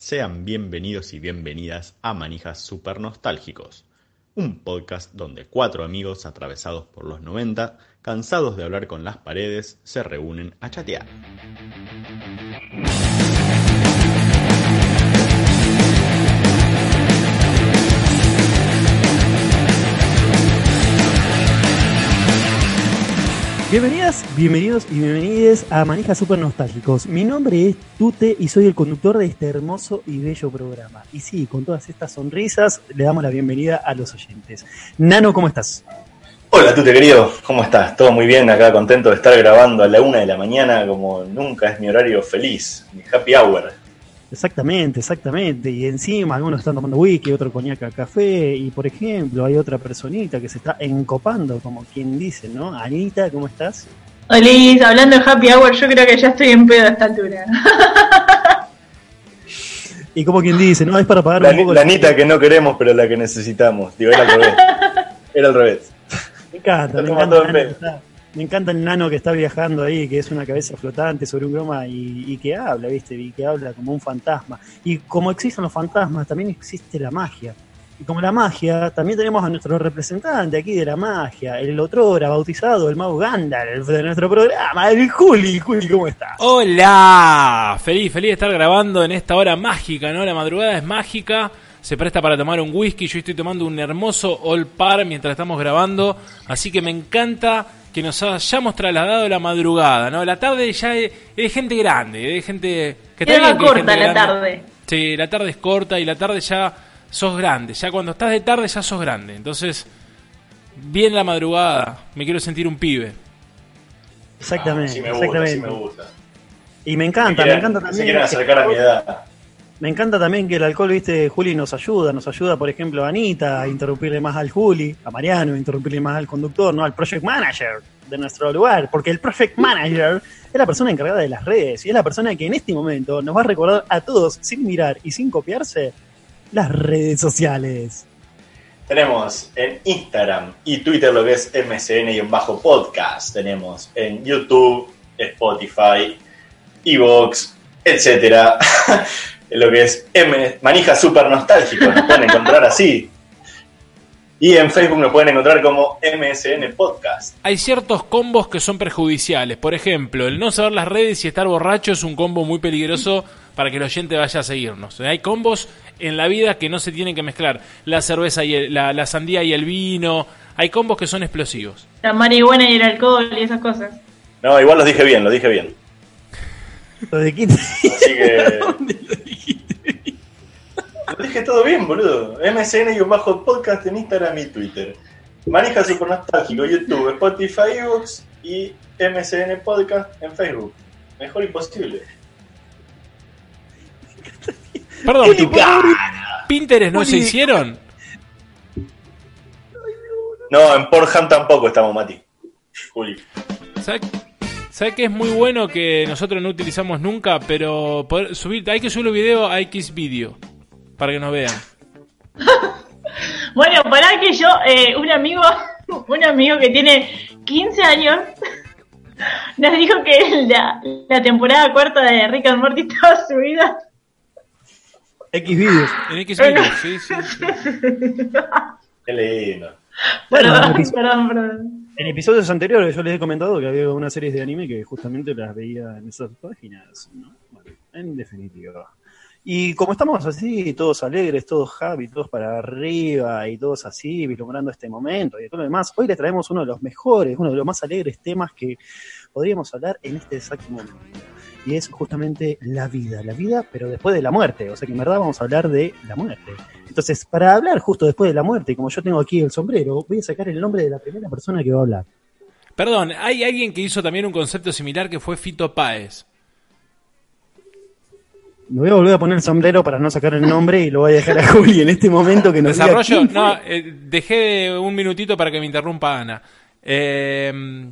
Sean bienvenidos y bienvenidas a Manijas Super Nostálgicos, un podcast donde cuatro amigos atravesados por los 90, cansados de hablar con las paredes, se reúnen a chatear. Bienvenidas, bienvenidos y bienvenidas a Manijas Super Nostálgicos. Mi nombre es Tute y soy el conductor de este hermoso y bello programa. Y sí, con todas estas sonrisas le damos la bienvenida a los oyentes. Nano, ¿cómo estás? Hola Tute querido, ¿cómo estás? Todo muy bien, acá contento de estar grabando a la una de la mañana como nunca es mi horario feliz, mi happy hour. Exactamente, exactamente. Y encima algunos están tomando whisky, otro coñac café. Y por ejemplo, hay otra personita que se está encopando, como quien dice, ¿no? Anita, ¿cómo estás? Hola, hablando de happy hour, yo creo que ya estoy en pedo a esta altura. y como quien dice, ¿no? Es para pagar la, un poco. La Anita que no queremos, pero la que necesitamos. Digo, era al revés. Era al revés. Me encanta, me encanta. Me encanta el nano que está viajando ahí, que es una cabeza flotante sobre un croma y, que habla, ¿viste? Y que habla como un fantasma. Y como existen los fantasmas, también existe la magia. Y como la magia, también tenemos a nuestro representante aquí de la magia, el otro hora bautizado, el mago Gandalf de nuestro programa, el Juli. Juli, ¿cómo estás? Hola, feliz, feliz de estar grabando en esta hora mágica, ¿no? La madrugada es mágica se presta para tomar un whisky. Yo estoy tomando un hermoso All Par mientras estamos grabando. Así que me encanta que nos hayamos trasladado la madrugada, ¿no? La tarde ya es, gente grande, de gente que está corta la tarde. Sí, la tarde es corta y la tarde ya sos grande. Ya cuando estás de tarde ya sos grande. Entonces, bien la madrugada, me quiero sentir un pibe. Exactamente, Ah, me exactamente. Gusta, me gusta. Y me encanta, me, encanta también. Se quieren acercar a mi edad. Me encanta también que el alcohol, viste, Juli nos ayuda, nos ayuda, por ejemplo, a Anita a interrumpirle más al Juli, a Mariano a interrumpirle más al conductor, ¿no? Al project manager de nuestro lugar, porque el project manager es la persona encargada de las redes y es la persona que en este momento nos va a recordar a todos, sin mirar y sin copiarse, las redes sociales. Tenemos en Instagram y Twitter lo que es MCN y en bajo podcast. Tenemos en YouTube, Spotify, Evox, etcétera. lo que es M Manija Super Nostálgico, nos pueden encontrar así. Y en Facebook nos pueden encontrar como MSN Podcast. Hay ciertos combos que son perjudiciales. Por ejemplo, el no saber las redes y estar borracho es un combo muy peligroso para que el oyente vaya a seguirnos. Hay combos en la vida que no se tienen que mezclar. La cerveza y el, la, la sandía y el vino. Hay combos que son explosivos. La marihuana y el alcohol y esas cosas. No, igual los dije bien, lo dije bien. ¿Lo de quién? Así que. Lo dije todo bien, boludo. MSN y un bajo podcast en Instagram y Twitter. Manija Super Nostálgico, YouTube, Spotify, Evox y MSN Podcast en Facebook. Mejor imposible. Perdón, ¿Pinterest no se hicieron? No, en Pornhub tampoco estamos, Mati. Juli. ¿Sabes ¿Sabe que es muy bueno que nosotros no utilizamos nunca? Pero poder subir, hay que subir el video a X video para que nos vean. bueno, para que yo, eh, un amigo, un amigo que tiene 15 años, nos dijo que la, la temporada cuarta de Rick and Morty estaba subida. X videos. En X videos, sí, sí, sí. Qué lindo. Perdón, perdón, perdón. En episodios anteriores yo les he comentado que había unas series de anime que justamente las veía en esas páginas, ¿no? Bueno, en definitiva. Y como estamos así, todos alegres, todos happy, todos para arriba y todos así, vislumbrando este momento y todo lo demás, hoy les traemos uno de los mejores, uno de los más alegres temas que podríamos hablar en este exacto momento. Y es justamente la vida, la vida, pero después de la muerte. O sea que en verdad vamos a hablar de la muerte. Entonces, para hablar justo después de la muerte, como yo tengo aquí el sombrero, voy a sacar el nombre de la primera persona que va a hablar. Perdón, hay alguien que hizo también un concepto similar que fue Fito Páez. Me voy a volver a poner el sombrero para no sacar el nombre y lo voy a dejar a Juli en este momento que nos Desarrollo, no, eh, dejé un minutito para que me interrumpa Ana. Eh,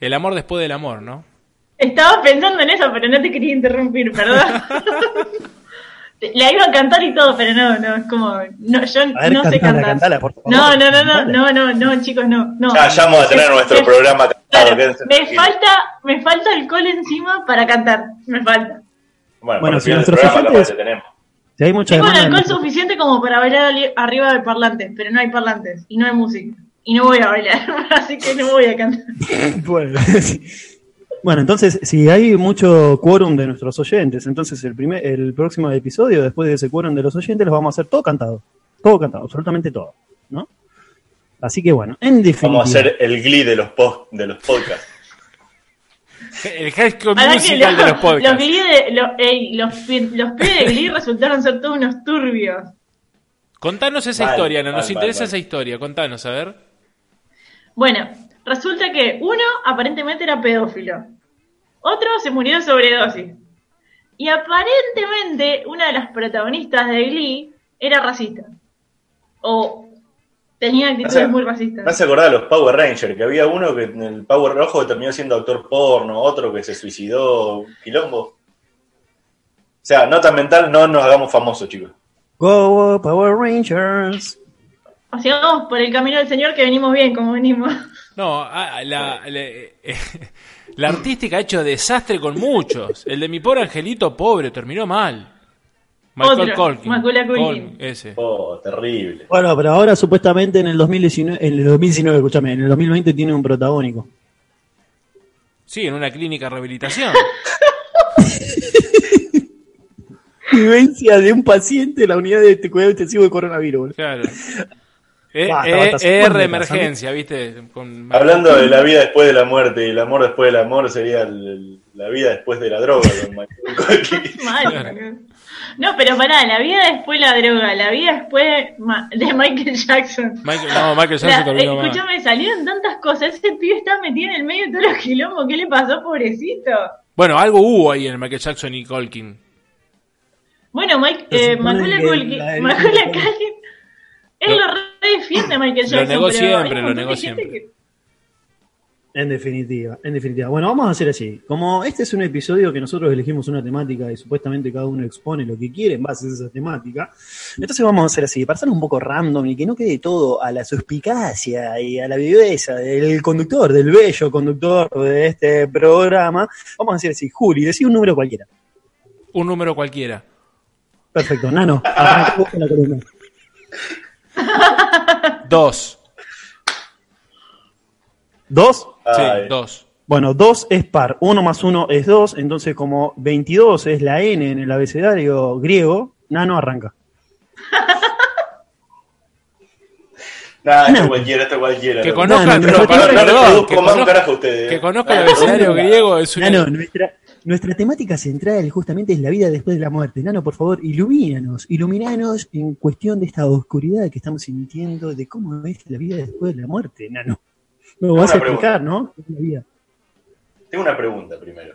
el amor después del amor, ¿no? Estaba pensando en eso, pero no te quería interrumpir, perdón. La iba a cantar y todo, pero no, no, es como. No, yo ver, no sé cantar. cantala, por favor. No, no, no, no, no, no, no, chicos, no. no. Ya, ya vamos a tener nuestro me- programa cantado. claro, quédense me tranquilos. falta, me falta alcohol encima para cantar. Me falta. Bueno, Bueno, si nuestros oyentes-. Si hay mucha Tengo el alcohol suficiente como para bailar arriba de parlantes, pero no hay parlantes y no hay música. Y no voy a bailar, así que no voy a cantar. Bueno, sí. Bueno, entonces, si hay mucho quórum de nuestros oyentes, entonces el primer, el próximo episodio, después de ese quórum de los oyentes, los vamos a hacer todo cantado. Todo cantado, absolutamente todo. ¿No? Así que bueno, en definitiva. Vamos a hacer el glee de los, post, de los podcasts. El High School Musical de los podcasts. los, Glee de- lo- ey, los, pi- los pibes de Glee resultaron ser todos unos turbios. Contanos esa historia, no, nos interesa esa historia, contanos, a ver. Bueno, resulta que uno aparentemente era pedófilo, otro se murió de sobredosis. Y aparentemente una de las protagonistas de Glee era racista. O tenía actitudes muy Me racistas. hace acordar a los Power Rangers, que había uno que en el Power Rojo terminó siendo actor porno, otro que se suicidó, quilombo. O sea, nota mental, no nos hagamos famosos, chicos. Go go, Power Rangers. O sea, vamos por el camino del Señor que venimos bien, como venimos. No, ah, la, la, eh, la artística ha hecho desastre con muchos. El de mi pobre angelito pobre terminó mal. Michael Colkin. Ese. Oh, terrible. Bueno, pero ahora supuestamente en el 2019, en el 2019, escúchame, en el 2020 tiene un protagónico. Sí, en una clínica de rehabilitación. Vivencia de un paciente en la unidad de cuidado intensivo de coronavirus. boludo. Claro. Eh, eh, ER supongo, emergencia, ¿viste? Con- Hablando de la vida después de la muerte y el amor después del amor sería el- la vida después de la droga. Mal. No, pero pará, la vida después la droga, la vida después ma- de Michael Jackson. Michael, no, Michael Jackson La- terminó mal. escúchame, salieron tantas cosas. Ese pibe está metido en el medio de todos los quilombos. ¿Qué le pasó, pobrecito? Bueno, algo hubo ahí en Michael Jackson y Colkin. Bueno, Mike, eh, Macaulay Culkin, él lo re defiende a Michael Lo Jackson. negó pero siempre, lo negó siempre. que- En definitiva, en definitiva. Bueno, vamos a hacer así. Como este es un episodio que nosotros elegimos una temática y supuestamente cada uno expone lo que quiere en base a esa temática, entonces vamos a hacer así, para ser un poco random y que no quede todo a la suspicacia y a la viveza del conductor, del bello conductor de este programa, vamos a hacer así. Juli, decí un número cualquiera. Un número cualquiera. Perfecto, Nano, arranca vos con la columna. Dos. ¿Dos? Sí, Ay. dos. Bueno, 2 es par, 1 más 1 es 2, entonces como 22 es la N en el abecedario griego, Nano arranca. Nada, esto cualquiera, esto cualquiera. Que loco. conozca, No, no, pero, no, no, no, no, nuestra temática central justamente es la vida después de la muerte. Nano, por favor, ilumínanos, iluminanos en cuestión de esta oscuridad que estamos sintiendo de cómo es la vida después de la muerte, Nano. Lo vas a Una pregunta. explicar, ¿no? ¿Qué es la vida? Tengo una pregunta primero.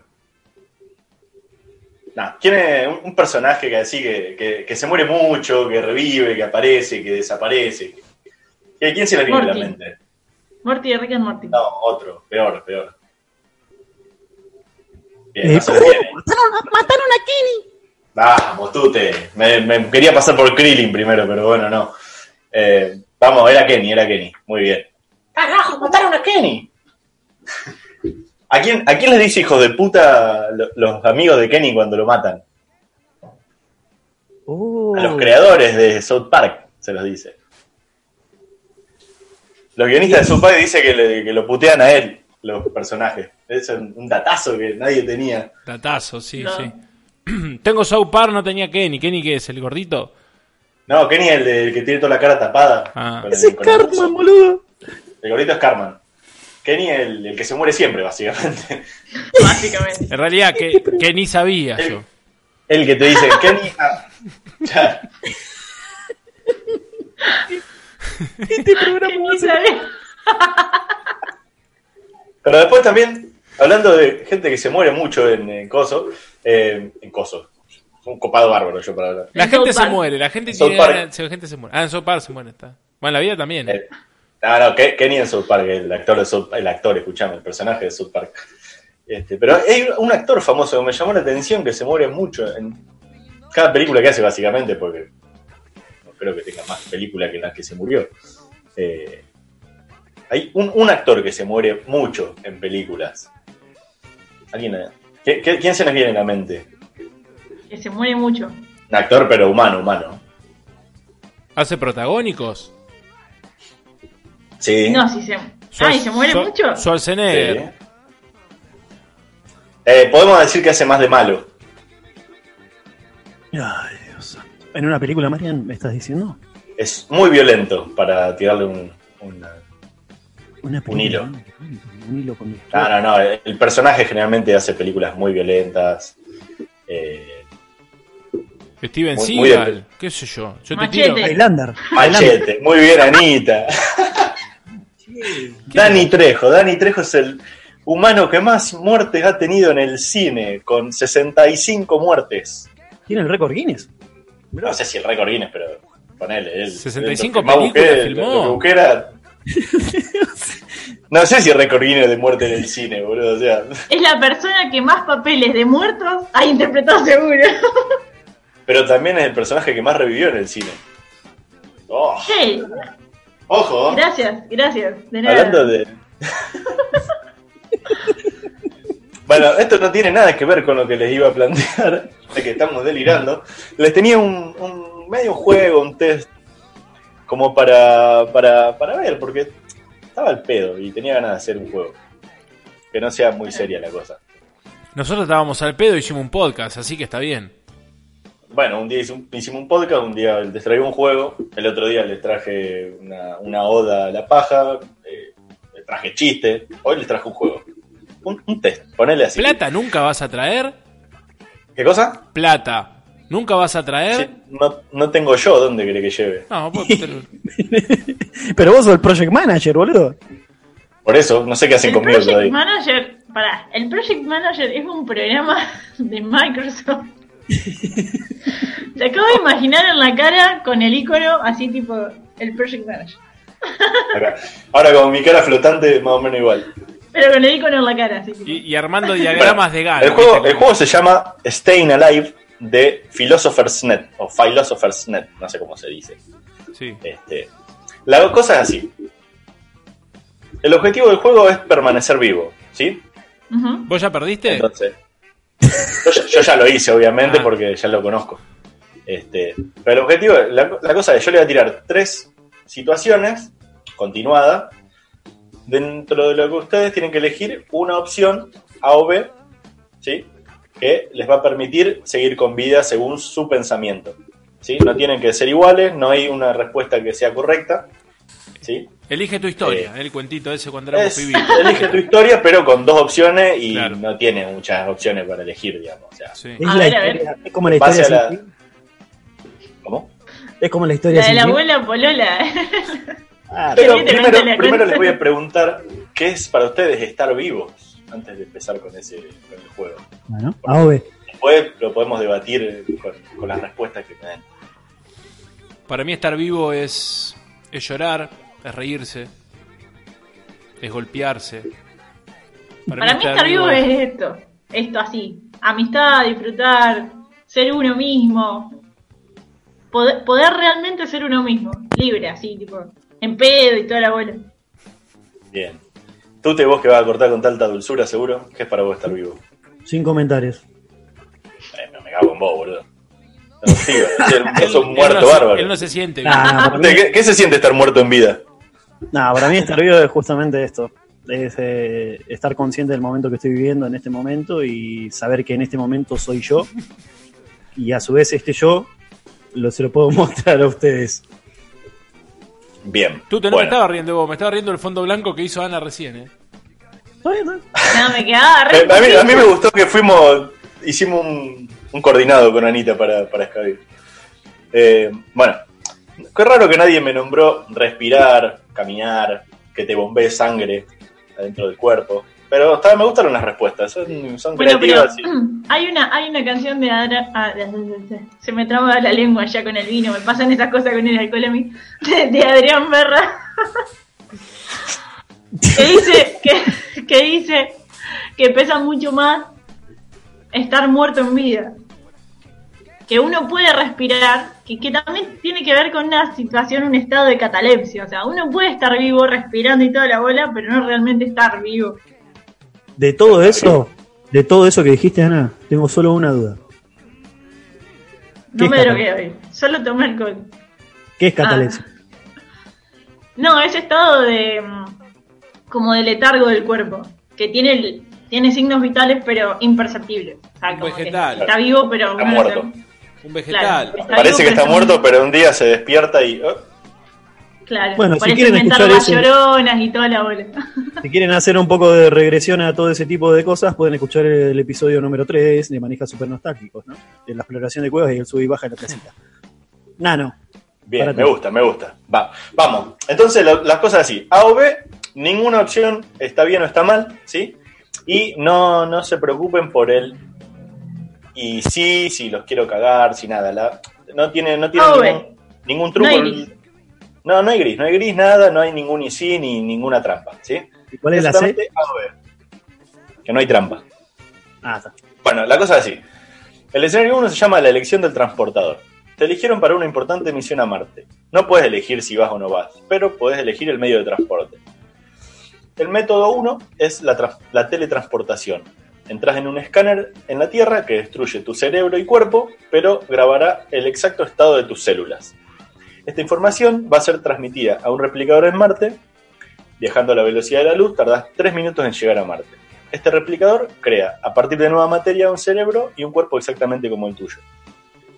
Nah, ¿Quién es un, un personaje que así que, que, que se muere mucho, que revive, que aparece, que desaparece? ¿Qué- ¿Quién se le viene a la mente? Morty Rick and Morty. No, otro, peor, peor. Bien, Eh, viene. ¡Mataron, mataron a Kenny! Vamos, tú te. Me, me quería pasar por Krillin primero, pero bueno, no. Eh, vamos, era Kenny, era Kenny. Muy bien. ¡Carajo, mataron a Kenny! ¿A quién, ¿A quién les dice hijos de puta lo- los amigos de Kenny cuando lo matan? Oh. A los creadores de South Park se los dice. Los guionistas de South Park dicen que, le- que lo putean a él, los personajes. Es un, datazo que nadie tenía. Datazo, sí, No. sí. Tengo South Park, no tenía Kenny. ¿Kenny qué es? ¿El gordito? No, Kenny es el, de- el que tiene toda la cara tapada. Ah. el- Ese es el. Cartman, boludo. El gordito es Carman. Kenny es el, el que se muere siempre, básicamente. Básicamente. En realidad, que, ni sabía yo. El que te dice, Kenny. ah, ya. Este programa va a Ni ser sabía. Pero después también, hablando de gente que se muere mucho en, en Coso, Eh, en Coso. Un copado bárbaro yo para hablar. La En gente se muere, la gente tiene la gente se muere. Ah, en South Park se muere, está. Bueno, en la vida también. ¿eh? Eh, no, no, Ke- Kenny en South Park, el actor de South el actor, escuchame, el personaje de South Park. Este, pero hay un actor famoso que me llamó la atención que se muere mucho en cada película que hace, básicamente, porque no creo que tenga más película que en la que se murió. Eh, hay un, un actor que se muere mucho en películas. ¿Alguien, eh? ¿Qué- qué- ¿Quién se nos viene a la mente? Que se muere mucho. Un actor, pero humano, humano. ¿Hace protagónicos? Sí. No, si se. Ay, ¿se muere mucho? Schwarzenegger. Sí. Eh, podemos decir que hace más de malo. Ay, Dios santo. ¿En una película, Marian, me estás diciendo? Es muy violento para tirarle un. una- Una Un hilo. Un hilo con No, no, no. El personaje generalmente hace películas muy violentas. eh, Steven Muy- Seagal. bien. ¿Qué sé yo? Yo te Machete. tiro. Highlander. machete. Muy bien, Anita. Dani Trejo. Dani Trejo es el humano que más muertes ha tenido en el cine, con 65 muertes. ¿Tiene el récord Guinness? No sé si el récord Guinness, pero ponele. Él, 65 lo que más películas filmó. lo que No sé si récord Guinness de muerte en el cine, boludo. O sea, Es la persona que más papeles de muertos ha interpretado seguro. pero también es el personaje que más revivió en el cine. Oh, ojo. gracias, gracias. De nada. Hablando de. bueno, esto no tiene nada que ver con lo que les iba a plantear, de que estamos delirando. Les tenía un, un medio juego, un test, como para, para, para ver, porque estaba al pedo y tenía ganas de hacer un juego. Que no sea muy seria la cosa. Nosotros estábamos al pedo y hicimos un podcast, así que está bien. Bueno, un día hicimos un podcast, un día les traí un juego, el otro día les traje una, una oda a la paja, eh, les traje chiste, hoy les traje un juego. Un, un test, ponele así. Plata nunca vas a traer. ¿Qué cosa? Plata nunca vas a traer. Sí, no, no tengo yo dónde querés que lleve. No, pues, pero- Pero vos sos el project manager, boludo. Por eso, no sé qué hacen El conmigo Project. Manager, pará, el Project Manager es un programa de Microsoft. Te acabo de imaginar en la cara con el icono así tipo el Project Manager. Acá. Ahora con mi cara flotante, más o menos igual. Pero con el icono en la cara, así tipo. y, y armando diagramas de gana. El el juego se llama Staying Alive de Philosopher's Net, o Philosopher's Net, no sé cómo se dice. Sí. Este, la cosa es así. El objetivo del juego es permanecer vivo, ¿sí? ¿Vos ya perdiste? Entonces, yo, ya- yo ya lo hice, obviamente, Ah. porque ya lo conozco. Este, pero el objetivo, la, la cosa es, yo le voy a tirar tres situaciones continuadas. Dentro de lo que ustedes tienen que elegir una opción A o B, ¿sí? Que les va a permitir seguir con vida según su pensamiento. ¿sí? No tienen que ser iguales, no hay una respuesta que sea correcta. ¿sí? Elige tu historia, Eh, el cuentito ese cuando éramos Es- pibitos. elige tu historia, pero con dos opciones y Claro. no tiene muchas opciones para elegir, digamos. O sea, Sí. Es, A la ver, a ver. historia, es como la historia la- sin. ¿Cómo? Es como la historia La de la abuela Polola. Ah, Pero primero, les voy a preguntar qué es para ustedes estar vivos antes de empezar con ese con el juego. bueno, A o B. Después lo podemos debatir con, con las respuestas que me den. Para mí estar vivo es, es llorar, es reírse, es golpearse. Para mí estar vivo es esto, esto así, amistad, disfrutar, ser uno mismo, poder, poder realmente ser uno mismo, libre, así, tipo, en pedo y toda la bola. Bien. Tú te vos que vas a cortar con tanta dulzura, seguro, que es para vos estar vivo. Sin comentarios. Eh, no me cago en vos, boludo. No, tío, Él- sos un él muerto no se- bárbaro. Él no se siente bien. Nah, para, mí, ¿Qué, qué se siente estar muerto en vida? nah, para mí estar vivo es justamente esto. Es eh, estar consciente del momento que estoy viviendo en este momento y saber que en este momento soy yo. Y a su vez este yo lo, se lo puedo mostrar a ustedes. Bien. Tú te no me Bueno. estaba riendo vos, me estaba riendo el fondo blanco que hizo Ana recién, ¿eh? ¿Está bien, no? Me quedaba re Eh, A mí, a mí me gustó que fuimos, hicimos un, un coordinado con Anita para, para Skype. Eh, bueno, qué raro que nadie me nombró respirar, caminar, que te bombee sangre adentro del cuerpo. Pero está- me gustaron las respuestas, son, son Bueno, pero creativas. y- hay una hay una canción de Adra- ah, se me traba la lengua ya con el vino, me pasan esas cosas con el alcohol a mí, de, de Adrián Berra, que dice que, que dice que pesa mucho más estar muerto en vida. Que uno puede respirar, que, que también tiene que ver con una situación, un estado de catalepsia. O sea, uno puede estar vivo respirando y toda la bola, pero no realmente estar vivo. De todo eso, de todo eso que dijiste, Ana, tengo solo una duda. No ¿Qué me drogué hoy, solo tomé alcohol. ¿Qué es catalepsia? No, ese estado de mm, como de letargo del cuerpo, que tiene el- tiene signos vitales pero imperceptibles. O sea, Un como que vegetal. está vivo pero Está muerto. Un vegetal. Claro. Parece que está muerto, pero un día se despierta y... oh, Claro, Bueno, si por eso quieren inventaron escuchar las lloronas y toda la bola. Si quieren hacer un poco de regresión a todo ese tipo de cosas, pueden escuchar el episodio número 3 de Manijas Super Nostálgicos, ¿no? De la exploración de cuevas y el sub y baja de la placita. Nano, Bien, me gusta, me gusta. Va, vamos. Entonces lo- las cosas así. A o B, ninguna opción está bien o está mal, ¿sí? Y no, no se preocupen por el y sí, si los quiero cagar, si nada. La, no tiene, no tiene ningún, ningún truco. No hay gris. No, no hay gris, no hay gris, nada, no hay ningún y sí ni ninguna trampa, ¿sí? ¿y cuál es la C? Que no hay trampa. Ah, está. Bueno, la cosa es así. El escenario 1 se llama la elección del transportador. Te eligieron para una importante misión a Marte. No puedes elegir si vas o no vas, pero puedes elegir el medio de transporte. El método 1 es la, la teletransportación. Entras en un escáner en la Tierra que destruye tu cerebro y cuerpo, pero grabará el exacto estado de tus células. Esta información va a ser transmitida a un replicador en Marte. Viajando a la velocidad de la luz, tardas 3 minutos en llegar a Marte. Este replicador crea a partir de nueva materia un cerebro y un cuerpo exactamente como el tuyo.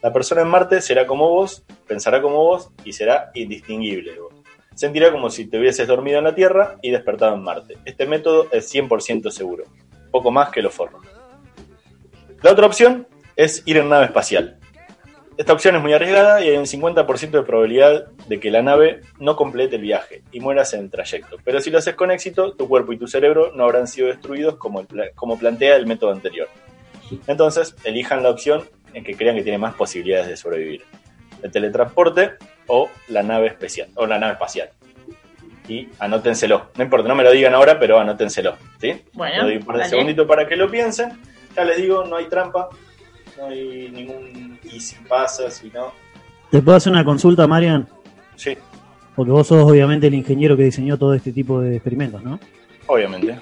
La persona en Marte será como vos, pensará como vos y será indistinguible de vos. Sentirá como si te hubieses dormido en la Tierra y despertado en Marte. Este método es 100% seguro, poco más que los forros. La otra opción es ir en nave espacial. Esta opción es muy arriesgada y hay un 50% de probabilidad de que la nave no complete el viaje y mueras en el trayecto. Pero si lo haces con éxito, tu cuerpo y tu cerebro no habrán sido destruidos como, el como plantea el método anterior. Entonces, elijan la opción en que crean que tiene más posibilidades de sobrevivir. El teletransporte o la nave especial o la nave espacial. Y anótenselo. No importa, no me lo digan ahora, pero anótenselo. ¿sí? Bueno, Le doy un par de segunditos para que lo piensen. Ya les digo, no hay trampa, no hay ningún y si pasa, si no. ¿Te puedo hacer una consulta, Marian? Sí, Porque vos sos obviamente el ingeniero que diseñó todo este tipo de experimentos, ¿no? obviamente.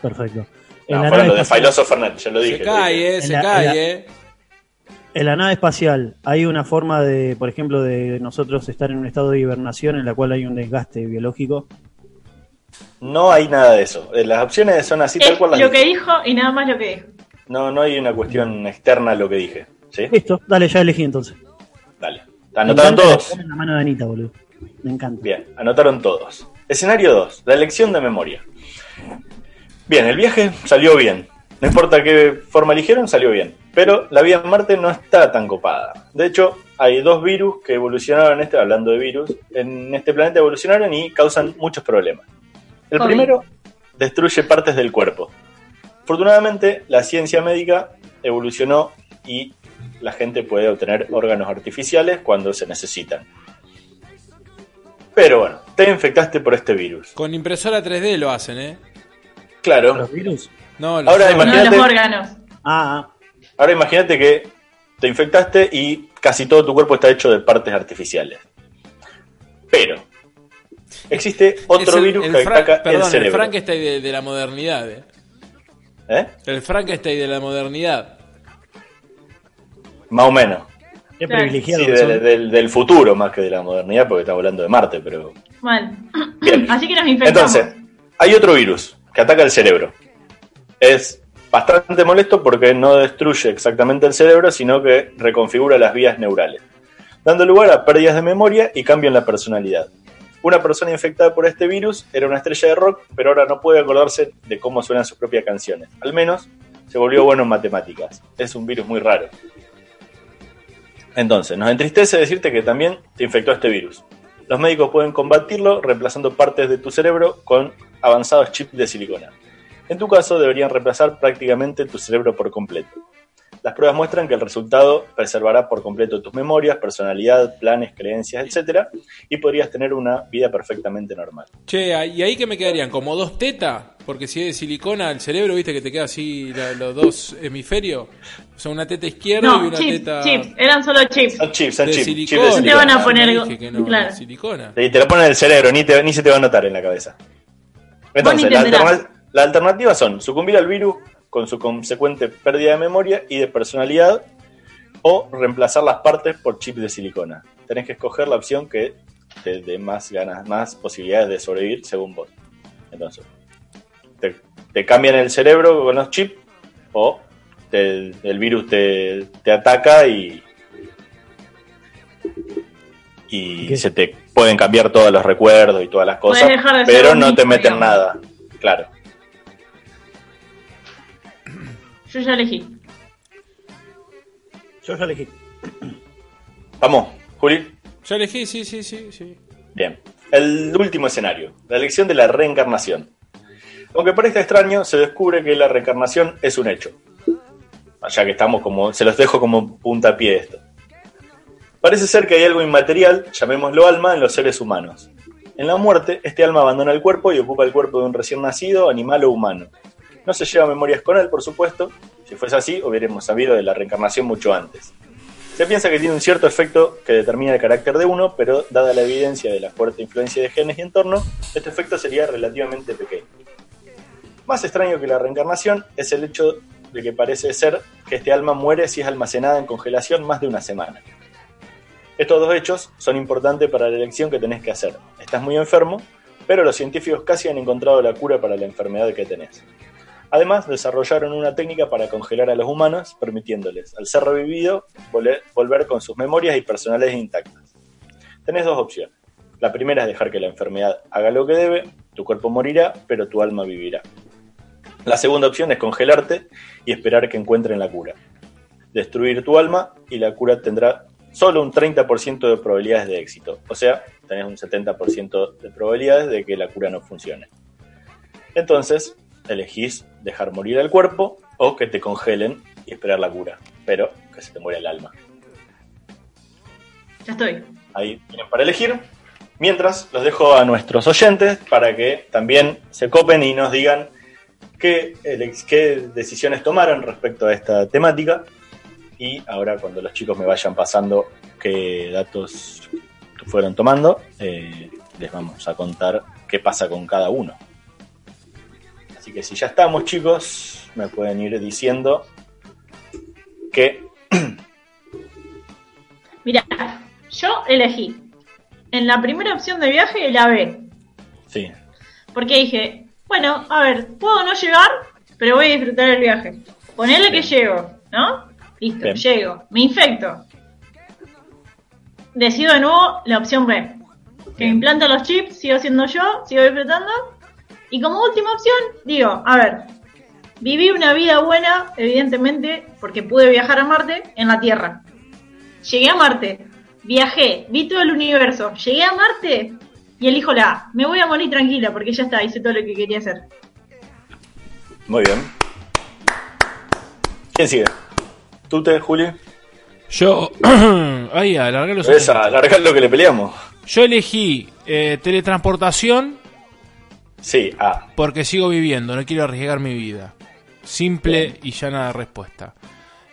Perfecto. En No, la, fueron nave lo de Philosopher Net, ya lo dije. Se lo dije. cae, se En la- cae, en la- eh. en la nave espacial, ¿hay una forma de, por ejemplo, de nosotros estar en un estado de hibernación en la cual hay un desgaste biológico? No hay nada de eso. Eh, Las opciones son así tal Es cual las lo que dijo y nada más lo que dijo. No, no hay una cuestión externa a lo que dije. ¿Sí? Listo, dale, ya elegí entonces. Dale. ¿Anotaron todos? la- En la mano de Anita, boludo. Me encanta. Bien, anotaron todos. Escenario 2, la elección de memoria. Bien, el viaje salió bien. No importa qué forma eligieron, salió bien. Pero la vida en Marte no está tan copada. De hecho, hay dos virus que evolucionaron, en este, hablando de virus, en este planeta evolucionaron y causan muchos problemas. El primero destruye partes del cuerpo. Afortunadamente, la ciencia médica evolucionó y la gente puede obtener órganos artificiales cuando se necesitan. Pero bueno, te infectaste por este virus. Con impresora 3D lo hacen, eh. Claro. ¿Los virus? No, los Ahora Imagínate- los órganos. Ah, ah. Ahora imagínate que te infectaste y casi todo tu cuerpo está hecho de partes artificiales. Pero existe otro el- virus el que ataca perdón, el cerebro. Frankenstein de, de la modernidad, eh. ¿Eh? El Frankenstein de la modernidad. Más o menos. Qué privilegiado. Sí, del, son. del- del futuro más que de la modernidad, porque estamos hablando de Marte, pero. Mal. Bien. Así que nos infectamos. Entonces, hay otro virus que ataca el cerebro. Es bastante molesto porque no destruye exactamente el cerebro, sino que reconfigura las vías neurales, dando lugar a pérdidas de memoria y cambio en la personalidad. Una persona infectada por este virus era una estrella de rock, pero ahora no puede acordarse de cómo suenan sus propias canciones. Al menos se volvió bueno en matemáticas. Es un virus muy raro. Entonces, nos entristece decirte que también te infectó este virus. Los médicos pueden combatirlo reemplazando partes de tu cerebro con avanzados chips de silicona. En tu caso, deberían reemplazar prácticamente tu cerebro por completo. Las pruebas muestran que el resultado preservará por completo tus memorias, personalidad, planes, creencias, etc. Y podrías tener una vida perfectamente normal. Che, ¿y ahí que me quedarían? ¿Como dos tetas? Porque si es de silicona, el cerebro, viste que te queda así la- los dos hemisferios. O sea, una teta izquierda y No, una chips, teta chips, eran solo chips. Son chips, son de chips. silicona. chips de No te van a poner- Dije que no, claro. de silicona. Y te lo ponen en el cerebro, ni, te- ni se te va a notar en la cabeza. Entonces, la entenderás. alterna- las alternativas son sucumbir al virus con su consecuente pérdida de memoria y de personalidad o reemplazar las partes por chips de silicona. Tenés que escoger la opción que te dé más ganas, más posibilidades de sobrevivir según vos. Entonces, te, te cambian el cerebro con los chips o te- el virus te, te ataca y, y ¿Qué? se te pueden cambiar todos los recuerdos y todas las cosas, pero no te meten digamos. nada. Claro. Yo ya elegí. Yo ya elegí. Vamos, Juli. Ya elegí, sí, sí, sí, sí. Bien. El último escenario, la elección de la reencarnación. Aunque parezca extraño, se descubre que la reencarnación es un hecho. Ya que estamos como, se los dejo como puntapié de esto. Parece ser que hay algo inmaterial, llamémoslo alma, en los seres humanos. En la muerte, este alma abandona el cuerpo y ocupa el cuerpo de un recién nacido, animal o humano. No se lleva memorias con él, por supuesto. Si fuese así, hubiéramos sabido de la reencarnación mucho antes. Se piensa que tiene un cierto efecto que determina el carácter de uno, pero dada la evidencia de la fuerte influencia de genes y entorno, este efecto sería relativamente pequeño. Más extraño que la reencarnación es el hecho de que parece ser que este alma muere si es almacenada en congelación más de una semana. Estos dos hechos son importantes para la elección que tenés que hacer. Estás muy enfermo, pero los científicos casi han encontrado la cura para la enfermedad que tenés. Además, desarrollaron una técnica para congelar a los humanos, permitiéndoles, al ser revivido, volver, con sus memorias y personalidades intactas. Tenés dos opciones. La primera es dejar que la enfermedad haga lo que debe, tu cuerpo morirá, pero tu alma vivirá. La segunda opción es congelarte y esperar que encuentren la cura. Destruir tu alma y la cura tendrá solo un 30% de probabilidades de éxito. O sea, tenés un 70% de probabilidades de que la cura no funcione. Entonces, elegís dejar morir al cuerpo o que te congelen y esperar la cura, pero que se te muera el alma. Ya estoy. Ahí tienen para elegir. Mientras, los dejo a nuestros oyentes para que también se copen y nos digan qué, qué decisiones tomaron respecto a esta temática. Y ahora, cuando los chicos me vayan pasando qué datos fueron tomando, eh, les vamos a contar qué pasa con cada uno. Así que si ya estamos, chicos, me pueden ir diciendo que Mira, yo elegí en la primera opción de viaje la B. sí, Porque dije, bueno, a ver, puedo no llegar, pero voy a disfrutar el viaje. Ponerle que llego, ¿no? Listo, Bien. llego. Me infecto. Decido de nuevo la opción B. Que me Bien. implanta los chips, sigo siendo yo, sigo disfrutando. Y como última opción, digo, a ver, viví una vida buena, evidentemente, porque pude viajar a Marte en la Tierra. Llegué a Marte, viajé, vi todo el universo, llegué a Marte y elijo la A. Me voy a morir tranquila porque ya está, hice todo lo que quería hacer. muy bien. ¿Quién sigue? ¿Tú te, Juli? Yo. Ay, alargar los Ves a alargar lo que le peleamos. Yo elegí eh, teletransportación Sí, ah, porque sigo viviendo, no quiero arriesgar mi vida. Simple y llana respuesta.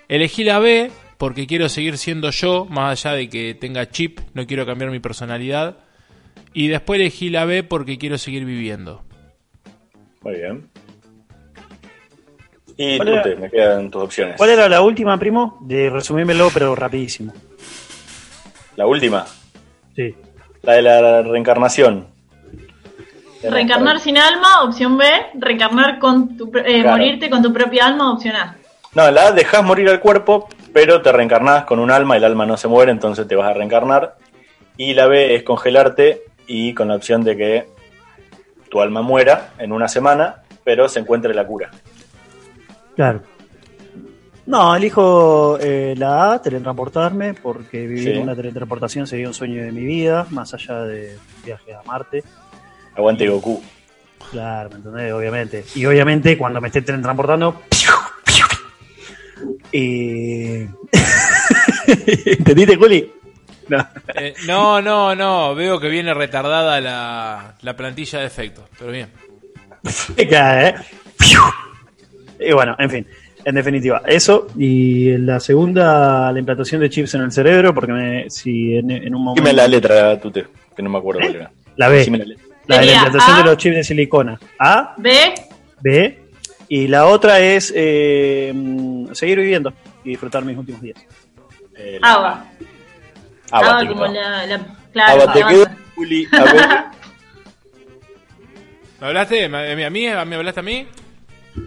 Elegí la B porque quiero seguir siendo yo, más allá de que tenga chip, no quiero cambiar mi personalidad. Y después elegí la B porque quiero seguir viviendo. muy bien. Y ¿Cuál tú era? te, me quedan tus opciones. ¿Cuál era la última, primo? De resumímelo, pero rapidísimo. La última, Sí. la de la reencarnación. Reencarnar sin alma, opción B. Reencarnar con tu, pro- eh, Claro. morirte con tu propia alma, opción A. No, la A dejás morir al cuerpo, pero te reencarnás con un alma, el alma no se muere, entonces te vas a reencarnar. Y la B es congelarte y con la opción de que tu alma muera en una semana, pero se encuentre la cura. Claro. No, elijo eh, la A, teletransportarme, porque vivir Sí. una teletransportación sería un sueño de mi vida, más allá de viaje a Marte. Aguante Goku. Claro, ¿me entendés? Obviamente. Y obviamente cuando me esté transportando. Y... ¿Entendiste, Juli? No. Eh, no, no, no. Veo que viene retardada la, la plantilla de efectos. Pero bien. Cae, ¿eh? Y bueno, en fin. En definitiva, eso. Y la segunda, la implantación de chips en el cerebro, porque me, si en, en un momento. Dime la letra, Tute, que no me acuerdo cuál era. La B. Decime la letra. La de la implantación A. de los chips de silicona. A, B, B. Y la otra es eh, seguir viviendo y disfrutar mis últimos días. Eh, la- agua. Agua, como la, la claro, Agua, te banda. Juli. A ver. ¿Me hablaste? ¿Me- ¿A mí? ¿Me hablaste a mí?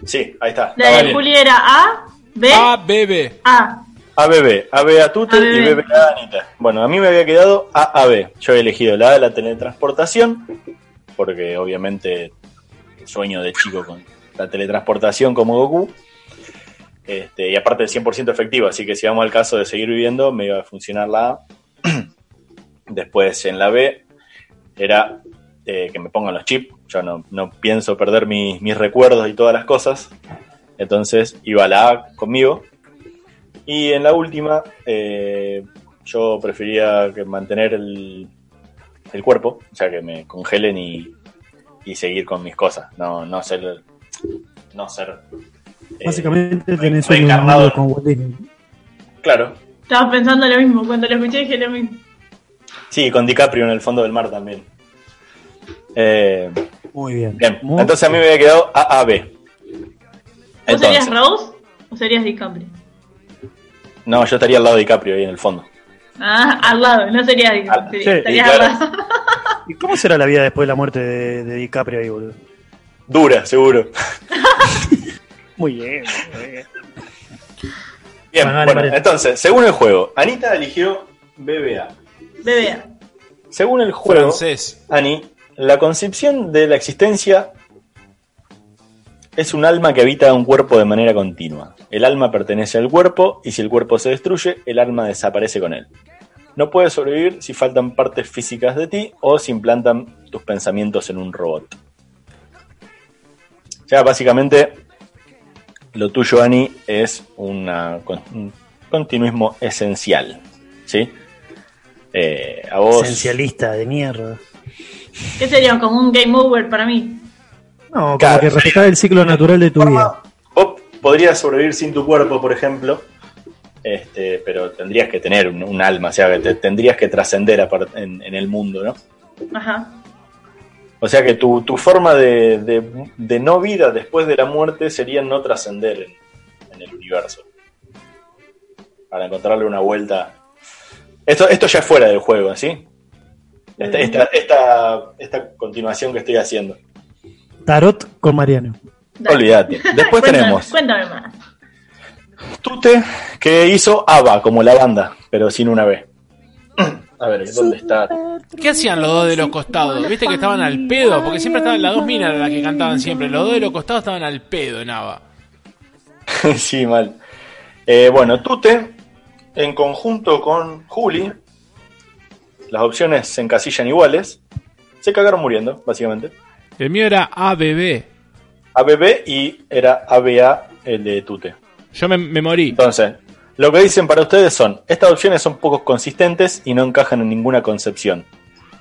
Sí, ahí está. La de. Juli era A, B, A, B, B. A. ABB, AB a Tute ABB. y BB a Anita. Bueno, a mí me había quedado AAB. Yo he elegido la A de la teletransportación, porque obviamente sueño de chico con la teletransportación como Goku. Este, y aparte es 100% efectivo, así que si vamos al caso de seguir viviendo, me iba a funcionar la A. Después en la B era eh, que me pongan los chips. Yo no, no pienso perder mis, mis recuerdos y todas las cosas. Entonces iba la A conmigo. Y en la última, eh, yo prefería que mantener el, el cuerpo, o sea, que me congelen y, y seguir con mis cosas, no, no ser. No ser eh, Básicamente tenés un mundo con Walt Disney. Claro, Estaba pensando lo mismo. Cuando lo escuché dije lo mismo. sí, con DiCaprio en el fondo del mar también. Eh, Muy bien. bien, Muy entonces a mí me había quedado AAB. ¿Vos serías Rose o serías DiCaprio? no, yo estaría al lado de DiCaprio ahí en el fondo. Ah, al lado, no DiCaprio. Ah, sí, sí, estarías y al claro. lado. ¿Y cómo será la vida después de la muerte de, de DiCaprio ahí, boludo? Dura, seguro. Muy bien, muy bien. Bien, Bueno, entonces, según el juego, Anita eligió BBA. Bebé. Según el juego, Francés. Ani, la concepción de la existencia es un alma que habita un cuerpo de manera continua. El alma pertenece al cuerpo y si el cuerpo se destruye, el alma desaparece con él. No puedes sobrevivir si faltan partes físicas de ti o si implantan tus pensamientos en un robot. O sea, básicamente, lo tuyo, Ani, es una, un continuismo esencial. ¿Sí? Eh, a vos. Esencialista de mierda. ¿Qué sería? Como un game over para mí. No, como Claro. que respetar el ciclo natural de tu vida. Vos podrías sobrevivir sin tu cuerpo, por ejemplo, este, pero tendrías que tener un, un alma, o sea, que te- tendrías que trascender en, en el mundo, ¿no? Ajá. O sea que tu, tu forma de, de- de no vida después de la muerte sería no trascender en, en el universo. Para encontrarle una vuelta. Esto, esto ya es fuera del juego, ¿sí? Esta, esta, esta, esta continuación que estoy haciendo. Tarot con Mariano. Olvídate. Después Cuéntame- tenemos Cuéntame más. Tute, que hizo ABBA, como la banda, pero sin una B. A ver, ¿dónde está? ¿Qué hacían los dos de los costados? ¿Viste que estaban al pedo? Porque siempre estaban las dos minas las que cantaban siempre. Los dos de los costados estaban al pedo en ABBA. sí, mal. Eh, bueno, Tute, en conjunto con Juli, las opciones se encasillan iguales. Se cagaron muriendo, básicamente. El mío era ABB. ABB y era ABA el de Tute. Yo me, me morí. Entonces, lo que dicen para ustedes son, estas opciones son poco consistentes y no encajan en ninguna concepción.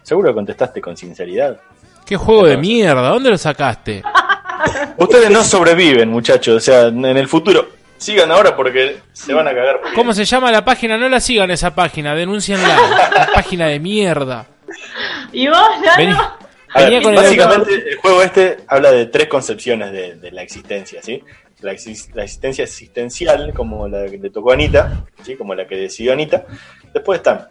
¿Seguro que contestaste con sinceridad? ¿Qué juego de mierda? ¿Dónde lo sacaste? Ustedes no sobreviven, muchachos. O sea, en el futuro. Sigan ahora porque se van a cagar. ¿Cómo se llama la página? No la sigan esa página, denuncienla. Una página de mierda. ¿Y vos, Vení. Nano? A ver, el básicamente el juego este habla de tres concepciones de, de la existencia, ¿sí? La, exis- la existencia existencial, como la que le tocó a Anita, ¿sí? Como la que decidió Anita. Después están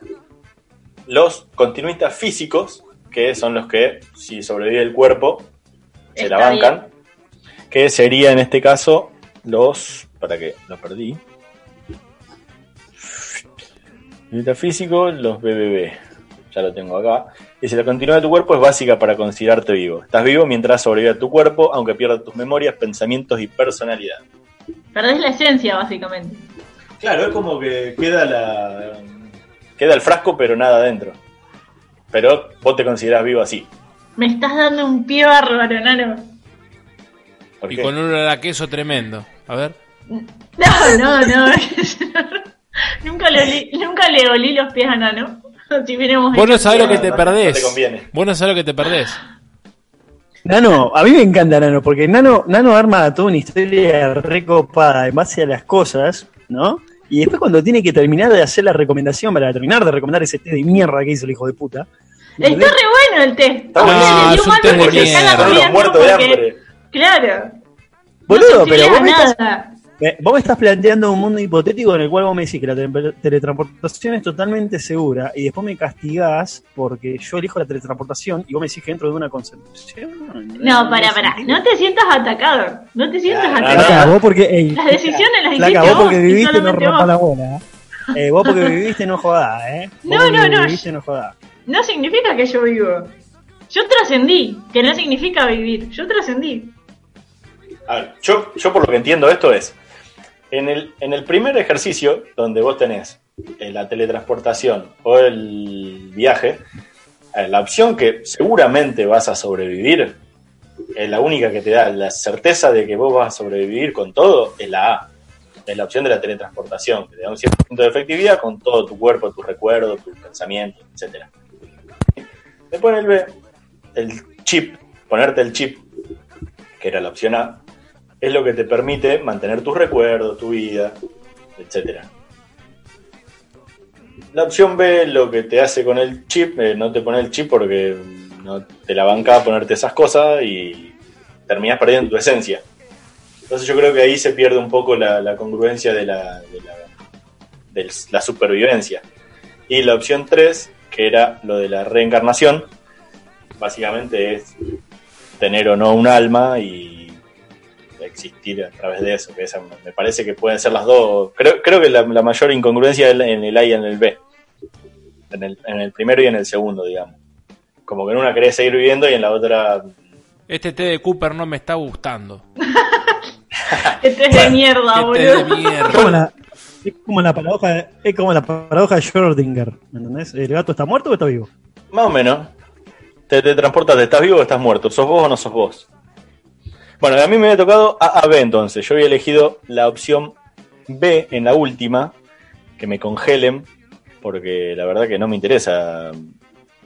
los continuistas físicos, que son los que, si sobrevive el cuerpo, se la bancan. Que sería en este caso los. Para que lo perdí. Continuista físico, los BBB. Ya lo tengo acá. Dice, la continuidad de tu cuerpo es básica para considerarte vivo. Estás vivo mientras sobrevive tu cuerpo, aunque pierdas tus memorias, pensamientos y personalidad. Perdés la esencia, básicamente. Claro, es como que queda la... Queda el frasco, pero nada adentro. Pero vos te considerás vivo así. Me estás dando un pie bárbaro, Nano. ¿Por Y qué? con un olor a queso tremendo. A ver. No, no, no. nunca, le olí- nunca le olí los pies a Nano. Si hubiéramos Vos no sabés lo que te no, no perdés. te conviene. Vos no sabés lo que te perdés. Nano, a mí me encanta Nano, porque Nano, Nano arma toda una historia recopada en base a las cosas, ¿no? Y después cuando tiene que terminar de hacer la recomendación para terminar de recomendar ese té de mierda que hizo el hijo de puta. Está re bueno el té. Ah, dio es un té de mierda. Claro. Boludo, no pero vos me, estás, nada. Me- vos me estás planteando un mundo hipotético en el cual vos me decís que la tele- teletransportación es totalmente segura y después me castigás porque yo elijo la teletransportación y vos me decís que dentro de una concepción. No, para, para. No te sientas atacado. No te sientas Claro, atacado. Flaca, vos porque. ey, Las decisiones las hiciste vos vos porque viviste no rompa la bola. Eh, vos porque viviste no jodás, ¿eh? Vos No, no, no. Viviste no jodás. No significa que yo vivo. Yo trascendí, que no significa vivir. Yo trascendí. A ver, yo, yo por lo que entiendo esto es, en el, primer ejercicio, donde vos tenés eh, la teletransportación o el viaje, eh, la opción que seguramente vas a sobrevivir, es la única que te da la certeza de que vos vas a sobrevivir con todo, es la A. Es la opción de la teletransportación, que te da un 100% de efectividad con todo tu cuerpo, tus recuerdos, tus pensamientos, etc. Después en el B, el chip, ponerte el chip, que era la opción A, es lo que te permite mantener tus recuerdos, tu vida, etcétera. La opción B, lo que te hace con el chip, eh, no te pone el chip porque no te la banca ponerte esas cosas y terminas perdiendo tu esencia. Entonces yo creo que ahí se pierde un poco la, la congruencia de la, de la, de la supervivencia. Y la opción 3, que era lo de la reencarnación, básicamente es tener o no un alma y existir a través de eso. Que esa, me parece que pueden ser las dos. Creo, creo que la, la mayor incongruencia es en el A y en el B. En el, en el primero y en el segundo, digamos. Como que en una querés seguir viviendo y en la otra. Este té de Cooper no me está gustando. Este es de mierda, de boludo. Es como mierda. la, es como la paradoja, es como la paradoja de Schrödinger, ¿me entendés? ¿El gato está muerto o está vivo? Más o menos. Te, te transportas, ¿estás vivo o estás muerto? ¿Sos vos o no sos vos? Bueno, a mí me había tocado A a B entonces. Yo había elegido la opción B en la última, que me congelen, porque la verdad que no me interesa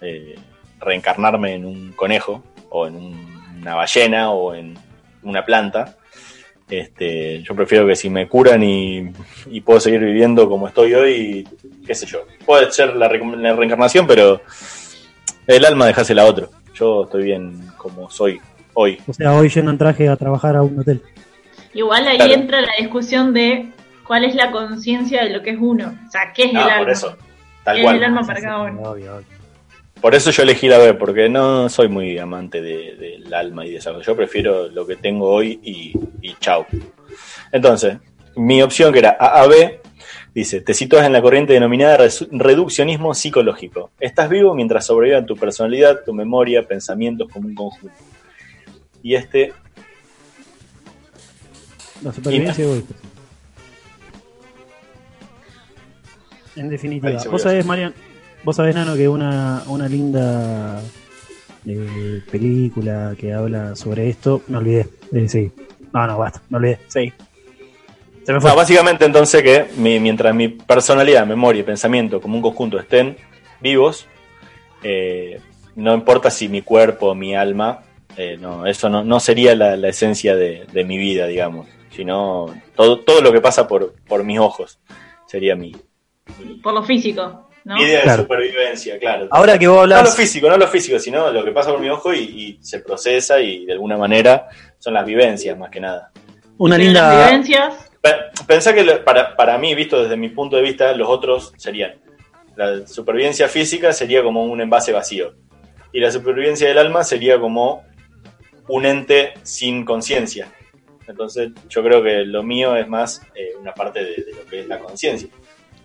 eh, reencarnarme en un conejo, o en un- una ballena, o en una planta. Este, yo prefiero que si me curan y, puedo seguir viviendo como estoy hoy, qué sé yo. Puede ser la, la reencarnación, pero el alma dejásela a otro. Yo estoy bien como soy hoy. O sea, hoy en traje a trabajar a un hotel. Igual ahí Claro. entra la discusión de cuál es la conciencia de lo que es uno. O sea, ¿qué es el Ah, alma? por eso. Tal ¿Qué es el cual. alma para cada uno? Obvio, obvio. Por eso yo elegí la B, porque no soy muy amante de- del alma y de esa cosa. Yo prefiero lo que tengo hoy y, y chau. Entonces, mi opción que era A a B, dice, te sitúas en la corriente denominada reduccionismo psicológico. Estás vivo mientras sobrevivan tu personalidad, tu memoria, pensamientos como un conjunto. Y este, La supervivencia egoísta. En definitiva, vos sabés, Marian, vos sabés, Nano, que una, una linda eh, película que habla sobre esto, me olvidé. Eh, sí. No, no, basta, me olvidé. Sí. Se me fue. No, básicamente entonces que mi- mientras mi personalidad, memoria y pensamiento como un conjunto estén vivos, eh, no importa si mi cuerpo, mi alma, eh, no, eso no, no sería la, la esencia de, de mi vida, digamos, sino todo, todo lo que pasa por, por mis ojos sería mi, Por lo físico, ¿no? mi idea Claro. de supervivencia, claro. Ahora que vos No lo hablas, físico, no lo físico, sino lo que pasa por mi ojo y, y se procesa y de alguna manera son las vivencias más que nada. una Pero las linda. vivencias, Pe- Pensá que para, para mí, visto desde mi punto de vista, los otros serían. La supervivencia física sería como un envase vacío. Y la supervivencia del alma sería como un ente sin conciencia. Entonces, yo creo que lo mío es más eh, una parte de, de lo que es la conciencia.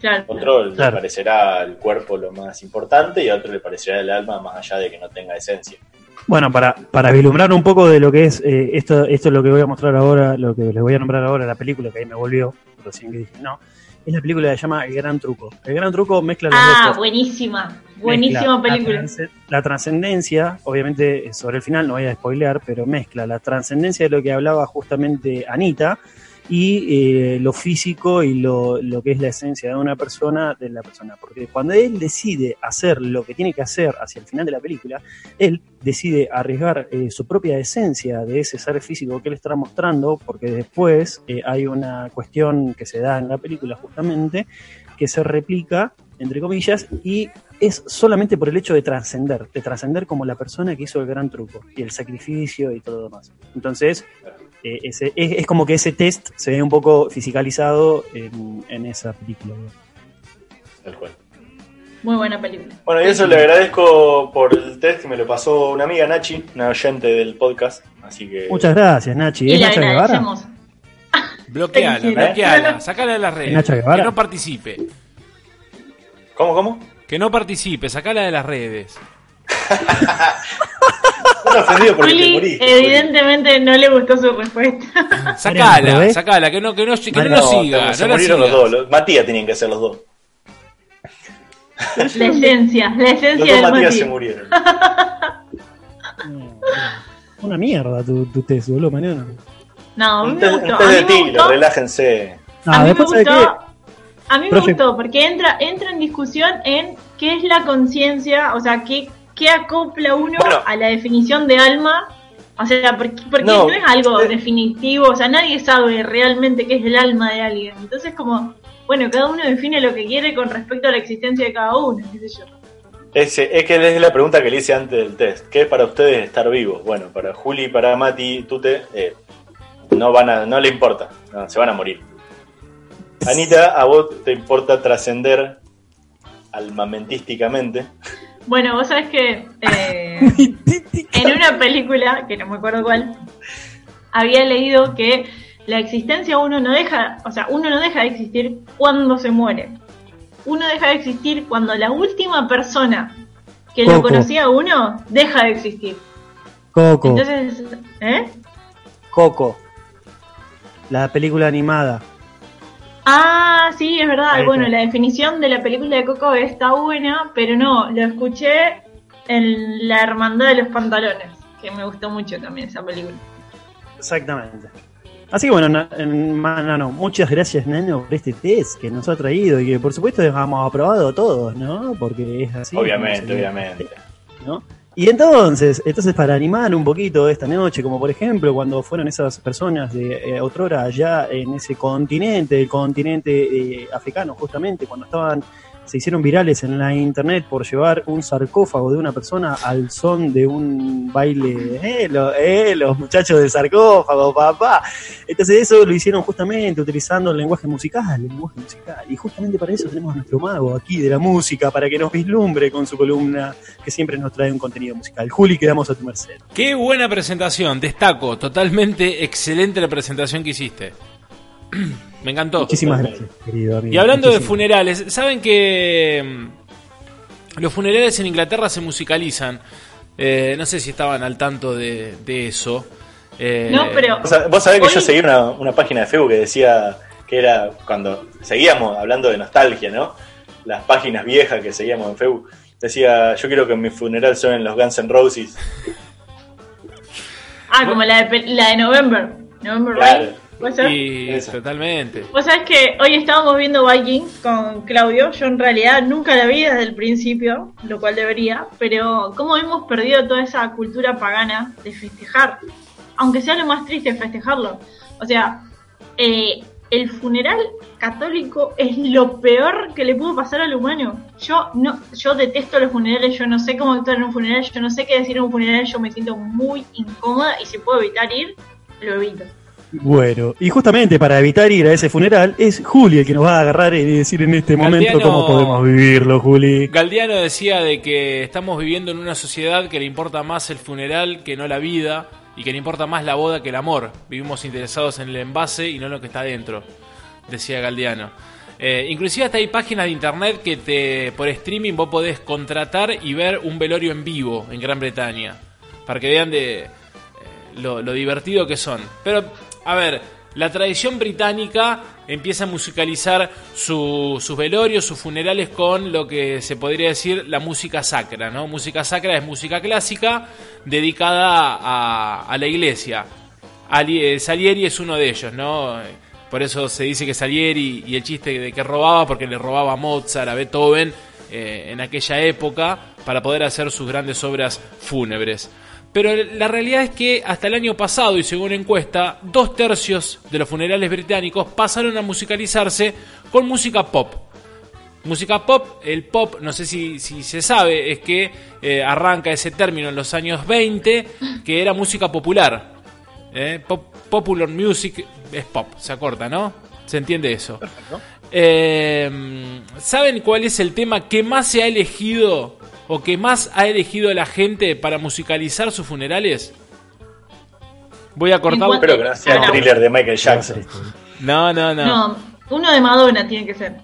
claro. Otro le Claro. parecerá el cuerpo lo más importante y a otro le parecerá el alma más allá de que no tenga esencia. Bueno, para, para vislumbrar un poco de lo que es eh, esto, esto es lo que voy a mostrar ahora, lo que les voy a nombrar ahora, la película que ahí me volvió, recién que dije, no, es la película que se llama El Gran Truco. El Gran Truco mezcla las dos Ah, buenísima. Buenísima película. La trascendencia, obviamente eh, sobre el final no voy a spoilear, pero mezcla la trascendencia de lo que hablaba justamente Anita y eh, lo físico y lo, lo que es la esencia de una persona, de la persona. Porque cuando él decide hacer lo que tiene que hacer hacia el final de la película, él decide arriesgar eh, su propia esencia de ese ser físico que él está mostrando, porque después eh, hay una cuestión que se da en la película justamente, que se replica, entre comillas, y es solamente por el hecho de trascender, de trascender como la persona que hizo el gran truco y el sacrificio y todo lo demás. Entonces, eh, ese, es, es como que ese test se ve un poco fisicalizado en, en esa película. Tal cual. Muy buena película. Bueno, y eso le agradezco por el test que me lo pasó una amiga Nachi, una oyente del podcast. Así que. Muchas gracias, Nachi. Y ¿Es Nacha Guevara? Bloqueala, Felicidades. bloqueala, sacala de las redes. Nacha Guevara? Que no participe. ¿Cómo, cómo? Que no participe, sacala de las redes. Ofendido porque te Juli, moriste. evidentemente no le gustó su respuesta. Sacala, ¿probé? sacala, que no, que no, que no Mariano, lo siga. se no murieron los dos. los- Matías tenían que ser los dos. La esencia, la Los esencia dos del Matías se murieron. Una mierda tu, tu test, boludo, mañana. No, a mí Un me test, gustó. un test de me tiro, relájense. No, a mí me después, ¿sabes gustó. A mí me Profe- gustó porque entra, entra en discusión en qué es la conciencia, o sea, qué, qué acopla uno Bueno. a la definición de alma. O sea, porque, porque No, no, es algo eh. definitivo, o sea, nadie sabe realmente qué es el alma de alguien. Entonces, como, bueno, cada uno define lo que quiere con respecto a la existencia de cada uno, qué sé yo. Ese, es que es la pregunta que le hice antes del test. ¿Qué es para ustedes estar vivos? Bueno, para Juli, para Mati, Tute, eh, no van a, no le importa, no, se van a morir. Anita, a vos te importa trascender almamentísticamente. Bueno, vos sabés que eh, en una película, que no me acuerdo cuál, había leído que la existencia uno no deja, o sea, uno no deja de existir cuando se muere. Uno deja de existir cuando la última persona que lo conocía a uno deja de existir. Coco, Entonces, ¿eh? Coco. La película animada. Ah, sí, es verdad. Bueno, la definición de la película de Coco está buena, pero no, lo escuché en La Hermandad de los Pantalones, que me gustó mucho también esa película. Exactamente. Así que bueno, Nano, muchas gracias, Nano, por este test que nos ha traído y que por supuesto hemos aprobado todos, ¿no? Porque es así. obviamente, obviamente. ¿no? Y entonces, entonces para animar un poquito esta noche, como por ejemplo cuando fueron esas personas de eh, otrora allá en ese continente, el continente eh, africano justamente, cuando estaban, se hicieron virales en la internet por llevar un sarcófago de una persona al son de un baile, eh, eh, los muchachos del sarcófago, papá. Entonces eso lo hicieron justamente utilizando el lenguaje musical, el lenguaje musical. Y justamente para eso tenemos a nuestro mago aquí de la música, para que nos vislumbre con su columna que siempre nos trae un contenido musical. Juli, quedamos a tu merced. Qué buena presentación, destaco, totalmente excelente la presentación que hiciste. Me encantó. Muchísimas gracias, querido amigo. Y hablando de funerales, ¿saben que mm, los funerales en Inglaterra se musicalizan? Eh, no sé si estaban al tanto de, de eso. Eh, No, pero Vos sab- Vos sabés que Hoy- yo seguí una, una página de Facebook que decía que era cuando seguíamos hablando de nostalgia, ¿no? Las páginas viejas que seguíamos en Facebook. Decía, yo quiero que en mi funeral suenen los Guns N' Roses. Ah, como la de, la de November. November Claro. Rain. Y Eso. totalmente. Vos sabés que hoy estábamos viendo Viking con Claudio. Yo en realidad nunca la vi desde el principio, lo cual debería. Pero cómo hemos perdido toda esa cultura pagana de festejar. Aunque sea lo más triste festejarlo. O sea, eh, el funeral católico es lo peor que le pudo pasar al humano. Yo no, yo detesto los funerales, yo no sé cómo actuar en un funeral, yo no sé qué decir en un funeral, yo me siento muy incómoda y si puedo evitar ir, lo evito. Bueno, y justamente para evitar ir a ese funeral, es Juli el que nos va a agarrar y decir en este momento cómo podemos vivirlo, Juli. Galdiano decía de que estamos viviendo en una sociedad que le importa más el funeral que no la vida y que le importa más la boda que el amor. Vivimos interesados en el envase y no en lo que está dentro, decía Galdiano. Eh, inclusive hasta hay páginas de internet que te por streaming vos podés contratar y ver un velorio en vivo en Gran Bretaña para que vean de eh, lo, lo divertido que son. Pero a ver, la tradición británica empieza a musicalizar su- sus velorios, sus funerales con lo que se podría decir la música sacra, ¿no? Música sacra es música clásica dedicada a, la iglesia. Eh, Salieri es uno de ellos, ¿no? Por eso se dice que Salieri y el chiste de que robaba, porque le robaba a Mozart, a Beethoven eh, en aquella época para poder hacer sus grandes obras fúnebres. Pero la realidad es que hasta el año pasado, y según encuesta, dos tercios de los funerales británicos pasaron a musicalizarse con música pop. Música pop, el pop, no sé si, si se sabe, es que eh, arranca ese término en los años 20, que era música popular. Eh, pop- popular music es pop, se acorta, ¿no? Se entiende eso. Eh, ¿Saben cuál es el tema que más se ha elegido o que más ha elegido la gente para musicalizar sus funerales? Voy a cortar. Espero que no sea el thriller de Michael Jackson. No, no, no. No, uno de Madonna tiene que ser.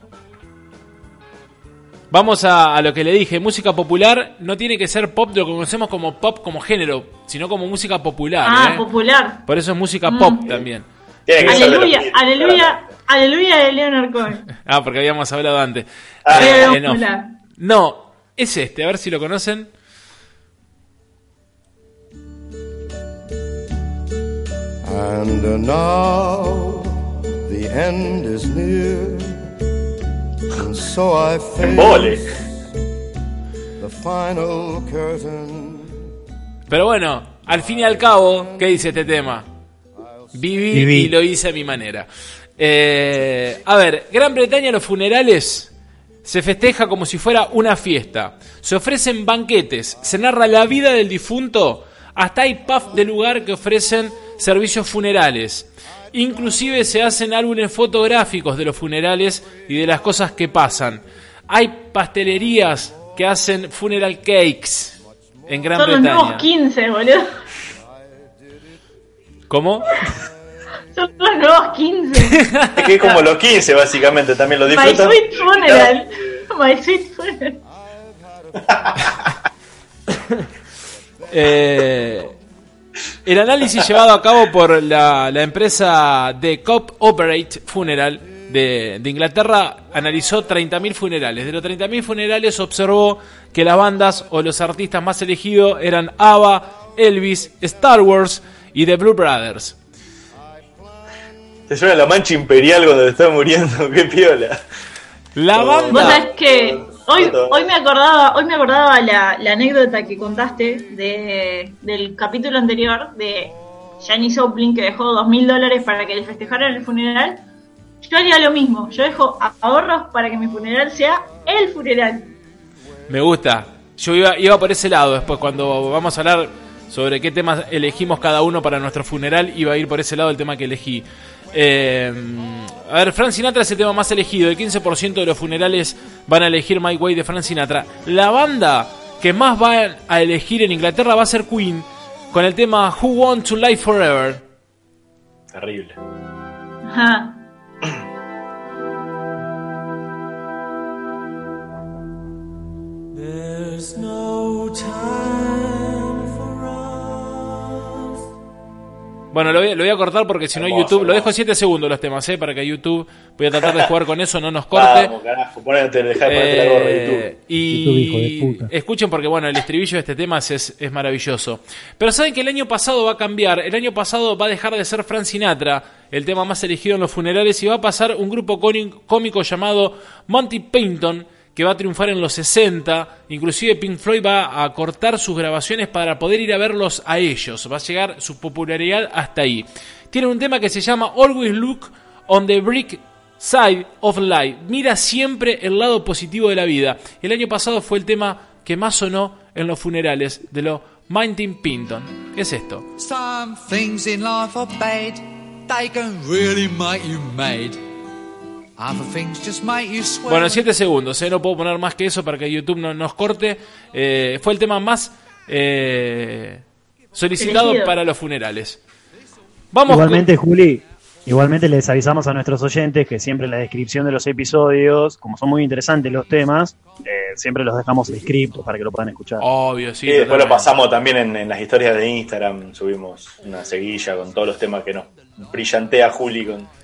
Vamos a, a lo que le dije. Música popular no tiene que ser pop, lo que conocemos como pop como género, sino como música popular. Ah, ¿eh? popular. Por eso es música Mm. pop también. Tiene que ser de los Aleluya, Beatles. aleluya, aleluya de Leonard Cohen. Ah, porque habíamos hablado antes. Ah, Eh, no. popular. No, es este, a ver si lo conocen. And uh, now the end is near, and so I Embole. face the final curtain. Pero bueno, al fin y al cabo, ¿qué dice este tema? Viví, Viví. y lo hice a mi manera. Eh, a ver, Gran Bretaña los funerales se festeja como si fuera una fiesta. Se ofrecen banquetes, se narra la vida del difunto, hasta hay pubs de lugar que ofrecen servicios funerales. Inclusive se hacen álbumes fotográficos de los funerales y de las cosas que pasan. Hay pastelerías que hacen funeral cakes en Gran Son los Bretaña. nuevos 15, boludo. ¿Cómo? Son los nuevos 15. Es que es como los 15, básicamente, también lo My disfrutan. Sweet Funeral. My Sweet Funeral. Eh, el análisis llevado a cabo por la, la empresa de Cop Operate Funeral de, de Inglaterra analizó 30.000 funerales. De los 30.000 funerales observó que las bandas o los artistas más elegidos eran ABBA, Elvis, Star Wars y The Blue Brothers. Te suena la mancha imperial cuando te está muriendo, qué piola. La Vos banda... sabés que hoy, hoy me acordaba, hoy me acordaba la, la anécdota que contaste de, del capítulo anterior de Janis Joplin que dejó dos mil dólares para que le festejaran el funeral. Yo haría lo mismo, yo dejo ahorros para que mi funeral sea el funeral. Me gusta. Yo iba, iba por ese lado después, cuando vamos a hablar sobre qué temas elegimos cada uno para nuestro funeral, iba a ir por ese lado el tema que elegí. Eh, a ver, Frank Sinatra es el tema más elegido. El 15% de los funerales van a elegir My Way de Frank Sinatra. La banda que más va a elegir en Inglaterra va a ser Queen, con el tema Who Want to Live Forever. Terrible. Ajá. Bueno, lo voy, lo voy a cortar porque si no Hermoso, YouTube... Lo dejo 7 segundos los temas, ¿eh? Para que YouTube... Voy a tratar de jugar con eso, no nos corte. Vamos, carajo, ponete, dejá de ponerte la gorra de Eh, YouTube. y YouTube, hijo de puta. escuchen porque bueno, el estribillo de este tema es, es maravilloso. Pero saben que el año pasado va a cambiar, el año pasado va a dejar de ser Frank Sinatra, el tema más elegido en los funerales, y va a pasar un grupo cómico llamado Monty Python, que va a triunfar en los 60, inclusive Pink Floyd va a cortar sus grabaciones para poder ir a verlos a ellos, va a llegar su popularidad hasta ahí. Tiene un tema que se llama Always Look on the Brick Side of Life. Mira siempre el lado positivo de la vida. El año pasado fue el tema que más sonó en los funerales de los Monty Python. ¿Qué es esto? Some things in life are bad, they can really make you mad. Bueno, 7 segundos, ¿eh? no puedo poner más que eso para que YouTube no nos corte. Eh, fue el tema más eh, solicitado Elegido. para los funerales. Vamos Igualmente, Juli, igualmente les avisamos a nuestros oyentes que siempre en la descripción de los episodios, como son muy interesantes los temas, eh, siempre los dejamos escritos para que lo puedan escuchar. Obvio, sí. y después lo pasamos también en, en las historias de Instagram, subimos una seguilla con todos los temas que nos brillantea Juli con,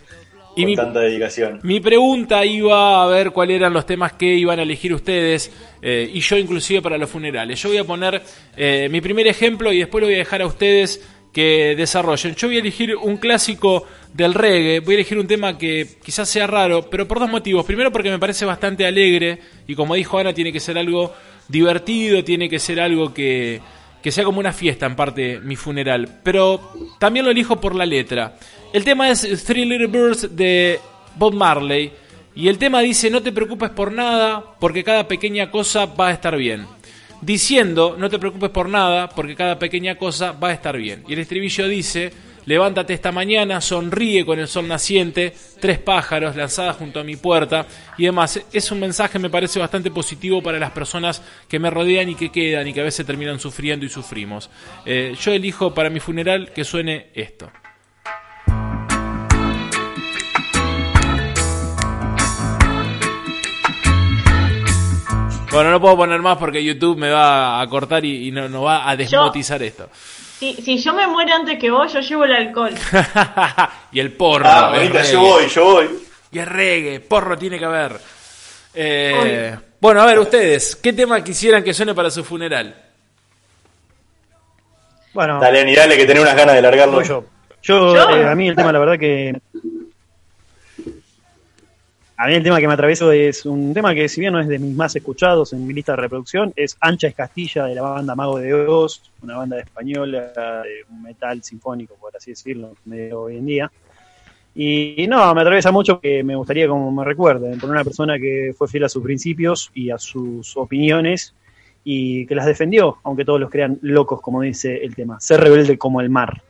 Y con mi- tanta dedicación. Mi pregunta iba a ver cuáles eran los temas que iban a elegir ustedes eh, y yo inclusive para los funerales. Yo voy a poner eh, mi primer ejemplo y después lo voy a dejar a ustedes que desarrollen. Yo voy a elegir un clásico del reggae, voy a elegir un tema que quizás sea raro, pero por dos motivos. Primero porque me parece bastante alegre y como dijo Ana, tiene que ser algo divertido, tiene que ser algo que, que sea como una fiesta en parte mi funeral. Pero también lo elijo por la letra. El tema es Three Little Birds de Bob Marley. Y el tema dice, no te preocupes por nada, porque cada pequeña cosa va a estar bien. Diciendo, no te preocupes por nada, porque cada pequeña cosa va a estar bien. Y el estribillo dice, levántate esta mañana, sonríe con el sol naciente, tres pájaros lanzadas junto a mi puerta. Y demás, es un mensaje, me parece, bastante positivo para las personas que me rodean y que quedan y que a veces terminan sufriendo y sufrimos. Eh, yo elijo para mi funeral que suene esto. Bueno, no puedo poner más porque YouTube me va a cortar y, y no, no va a desmotizar esto. Si, si yo me muero antes que vos, yo llevo el alcohol. y el porro. Ah, reggae. yo voy, yo voy. Y es reggae, porro tiene que haber. Eh, bueno, a ver, ustedes, ¿qué tema quisieran que suene para su funeral? Bueno, Dale, ni dale, que tenés unas ganas de largarlo. Yo, ¿Yo? eh, a mí el tema, la verdad que. A mí el tema que me atravieso es un tema que, si bien no es de mis más escuchados en mi lista de reproducción, es Ancha es Castilla de la banda Mago de Oz, una banda española de metal sinfónico, por así decirlo, medio hoy en día. Y, no, me atraviesa mucho que me gustaría como me recuerden, por una persona que fue fiel a sus principios y a sus opiniones y que las defendió, aunque todos los crean locos, como dice el tema. Ser rebelde como el mar.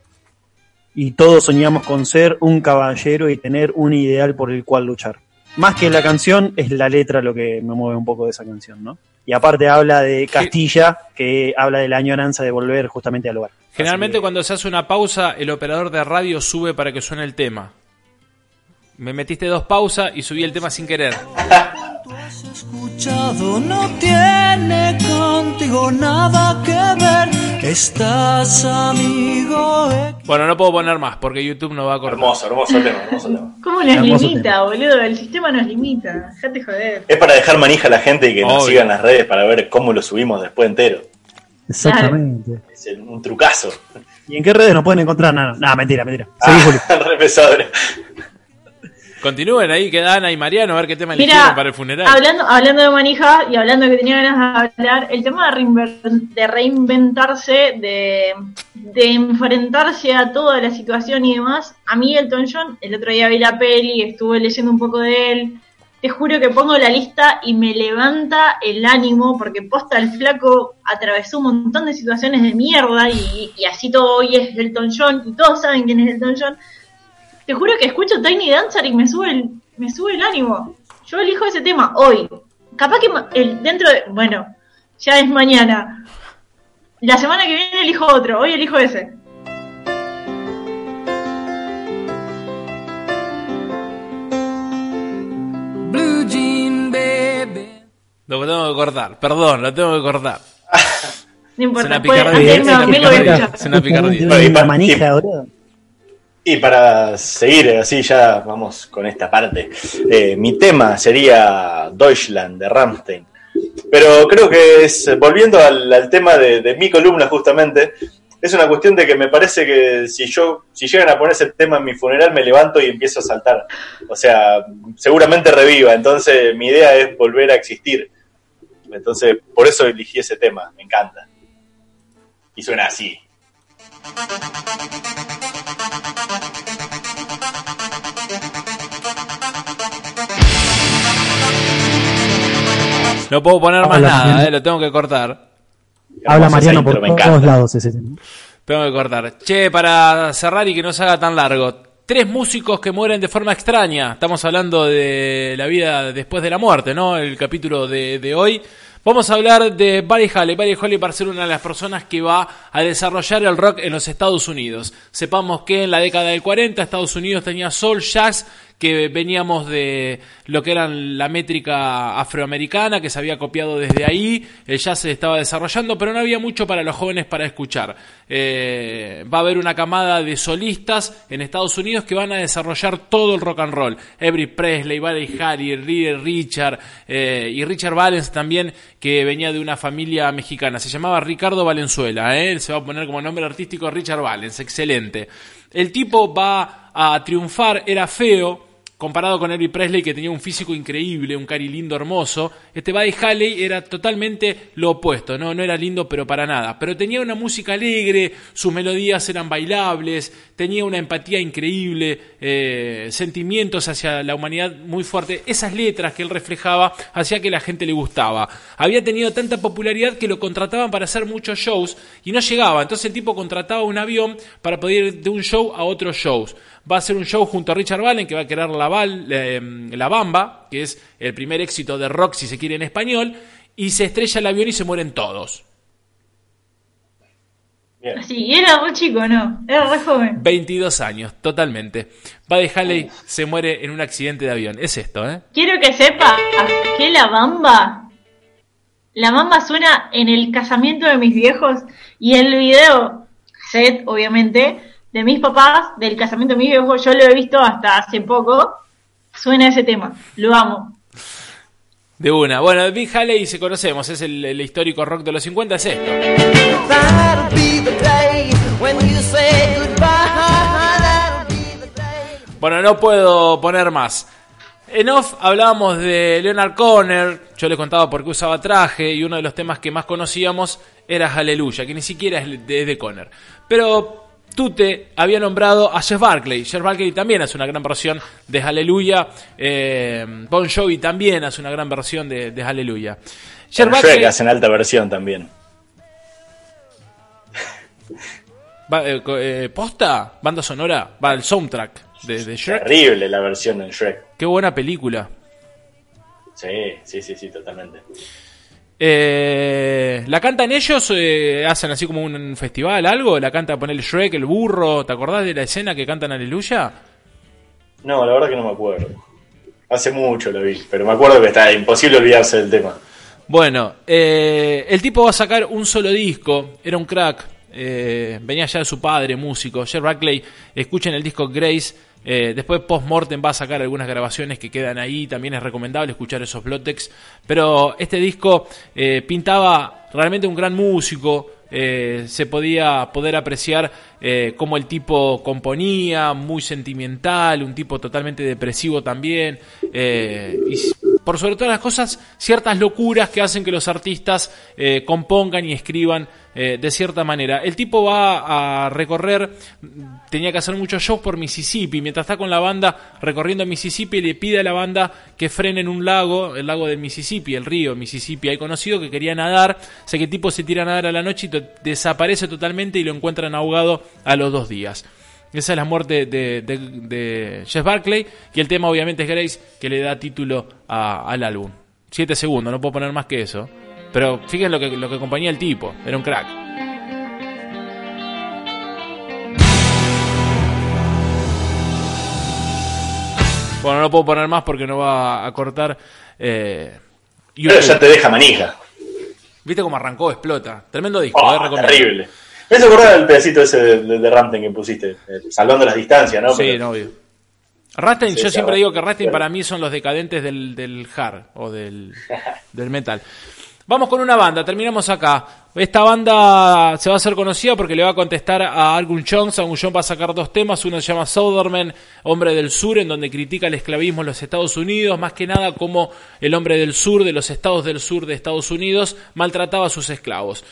Y todos soñamos con ser un caballero y tener un ideal por el cual luchar. Más que la canción, es la letra lo que me mueve un poco de esa canción, ¿no? Y aparte habla de Castilla, que habla de la añoranza de volver justamente al hogar. Generalmente que- cuando se hace una pausa, el operador de radio sube para que suene el tema. Me metiste dos pausas y subí el tema sin querer. escuchado no tiene contigo nada que ver. Estás amigo. Bueno, no puedo poner más porque YouTube no va a cortar. Hermoso, hermoso tema, hermoso tema. ¿Cómo nos Hermoso limita, boludo? El sistema nos limita. Dejate joder. Es para dejar manija a la gente y que nos sigan las redes para ver cómo lo subimos después entero. Exactamente. Es un trucazo. ¿Y en qué redes nos pueden encontrar? Nada, no, nah, mentira, mentira. Seguí, Juli. Re pesado. Continúen ahí, que Ana y Mariano, a ver qué tema Mira, eligieron para el funeral. hablando, hablando de manija y hablando que tenía ganas de hablar, el tema de, reinver- de reinventarse, de, de enfrentarse a toda la situación y demás, a mí Elton John, el otro día vi la peli, estuve leyendo un poco de él, te juro que pongo la lista y me levanta el ánimo, porque posta el flaco atravesó un montón de situaciones de mierda y, y así todo hoy es Elton John y todos saben quién es Elton John. Te juro que escucho Tiny Dancer y me sube el, me sube el ánimo. Yo elijo ese tema hoy. Capaz que ma- el, dentro de. Bueno, ya es mañana. La semana que viene elijo otro. Hoy elijo ese. Blue Jean Baby. Lo tengo que cortar, perdón, lo tengo que cortar. No importa. es una picardía. Es una picardía. Una manija, boludo. Y para seguir así ya vamos con esta parte. Eh, mi tema sería Deutschland de Rammstein. Pero creo que es, volviendo al, al tema de, de mi columna justamente, es una cuestión de que me parece que si yo, si llegan a poner ese tema en mi funeral, me levanto y empiezo a saltar. O sea, seguramente reviva. Entonces mi idea es volver a existir. Entonces, por eso elegí ese tema, me encanta. Y suena así. No puedo poner más Habla, nada, eh, lo tengo que cortar. Habla Mariano por todos encanta. lados ese tema. Tengo que cortar. Che, para cerrar y que no se haga tan largo. Tres músicos que mueren de forma extraña. Estamos hablando de la vida después de la muerte, ¿no? El capítulo de, de hoy. Vamos a hablar de Buddy Holly. Buddy Holly va a ser una de las personas que va a desarrollar el rock en los Estados Unidos. Sepamos que en la década del 40 Estados Unidos tenía soul, jazz, que veníamos de lo que era la métrica afroamericana, que se había copiado desde ahí, el jazz se estaba desarrollando, pero no había mucho para los jóvenes para escuchar. Eh, va a haber una camada de solistas en Estados Unidos que van a desarrollar todo el rock and roll. Every Presley, Buddy Harry, Richard eh, y Richard Valens también, que venía de una familia mexicana. Se llamaba Ricardo Valenzuela, ¿eh? se va a poner como nombre artístico Richard Valens, excelente. El tipo va a triunfar, era feo, comparado con Elvis Presley que tenía un físico increíble, un cari lindo, hermoso, este Buddy Haley era totalmente lo opuesto, no, no era lindo pero para nada, pero tenía una música alegre, sus melodías eran bailables, tenía una empatía increíble, eh, sentimientos hacia la humanidad muy fuerte, esas letras que él reflejaba hacía que la gente le gustaba. Había tenido tanta popularidad que lo contrataban para hacer muchos shows y no llegaba, entonces el tipo contrataba un avión para poder ir de un show a otros shows va a hacer un show junto a Richard Valen que va a crear la, eh, la Bamba, que es el primer éxito de rock si se quiere en español, y se estrella el avión y se mueren todos. Sí, era muy chico, ¿no? Era re joven. 22 años, totalmente. Buddy Haley se muere en un accidente de avión. Es esto, ¿eh? Quiero que sepa que la bamba. La bamba suena en el casamiento de mis viejos y el video, set, obviamente, de mis papás, del casamiento de mis viejos, yo lo he visto hasta hace poco, suena ese tema, lo amo. De una. Bueno, Big Haley, si conocemos, es el, histórico rock de los 50, es esto. Bueno, no puedo poner más. En off hablábamos de Leonard Conner, yo les contaba por qué usaba traje y uno de los temas que más conocíamos era Hallelujah, que ni siquiera es de, de Conner. Pero Tute había nombrado a Jeff Barkley. Jeff Barkley también hace una gran versión de Hallelujah. Eh, bon Jovi también hace una gran versión de, de Hallelujah. Jeff Barkley hace una alta versión también. Eh, eh, ¿Posta? ¿Banda sonora? Va, el soundtrack de, de Shrek. Terrible la versión en Shrek. Qué buena película. Sí, sí, sí, sí, totalmente. Eh, ¿La cantan ellos? Eh, ¿Hacen así como un festival, algo? ¿La canta poner el Shrek, el burro? ¿Te acordás de la escena que cantan Aleluya? No, la verdad que no me acuerdo. Hace mucho lo vi, pero me acuerdo que está imposible olvidarse del tema. Bueno, eh, el tipo va a sacar un solo disco, era un crack, venía ya de su padre, músico, Jeff Rackley, escuchen el disco Grace, eh, después Postmortem va a sacar algunas grabaciones que quedan ahí, también es recomendable escuchar esos Blotex. Pero este disco eh, pintaba realmente un gran músico, eh, se podía poder apreciar cómo el tipo componía, muy sentimental, un tipo totalmente depresivo también, por sobre todas las cosas, ciertas locuras que hacen que los artistas compongan y escriban eh, de cierta manera. El tipo va a recorrer, tenía que hacer muchos shows por Mississippi, mientras está con la banda recorriendo Mississippi le pide a la banda que frene en un lago, el lago del Mississippi, el río Mississippi, hay conocido que quería nadar, sé que el tipo se tira a nadar a la noche y desaparece totalmente y lo encuentran ahogado a los dos días. Esa es la muerte de, de, Jeff Barclay y el tema obviamente es Grace que le da título al álbum. Siete segundos, no puedo poner más que eso. Pero fíjense lo que, lo que acompañaba el tipo, era un crack. Bueno, no puedo poner más porque no va a cortar. Eh, Pero ya te deja manija. ¿Viste cómo arrancó? Explota. Tremendo disco, oh, eh, Terrible. Me acordar del pedacito ese de, de, que pusiste, salvando las distancias, ¿no? Sí, no, obvio. Rastin, yo siempre digo que Rastin para mí son los decadentes del, del hard o del, del metal. Vamos con una banda, terminamos acá. Esta banda se va a hacer conocida porque le va a contestar a Argun Jones. Argun Jones va a sacar dos temas. Uno se llama Southerman, Hombre del Sur, en donde critica el esclavismo en los Estados Unidos, más que nada como el hombre del sur, de los estados del sur de Estados Unidos, maltrataba a sus esclavos.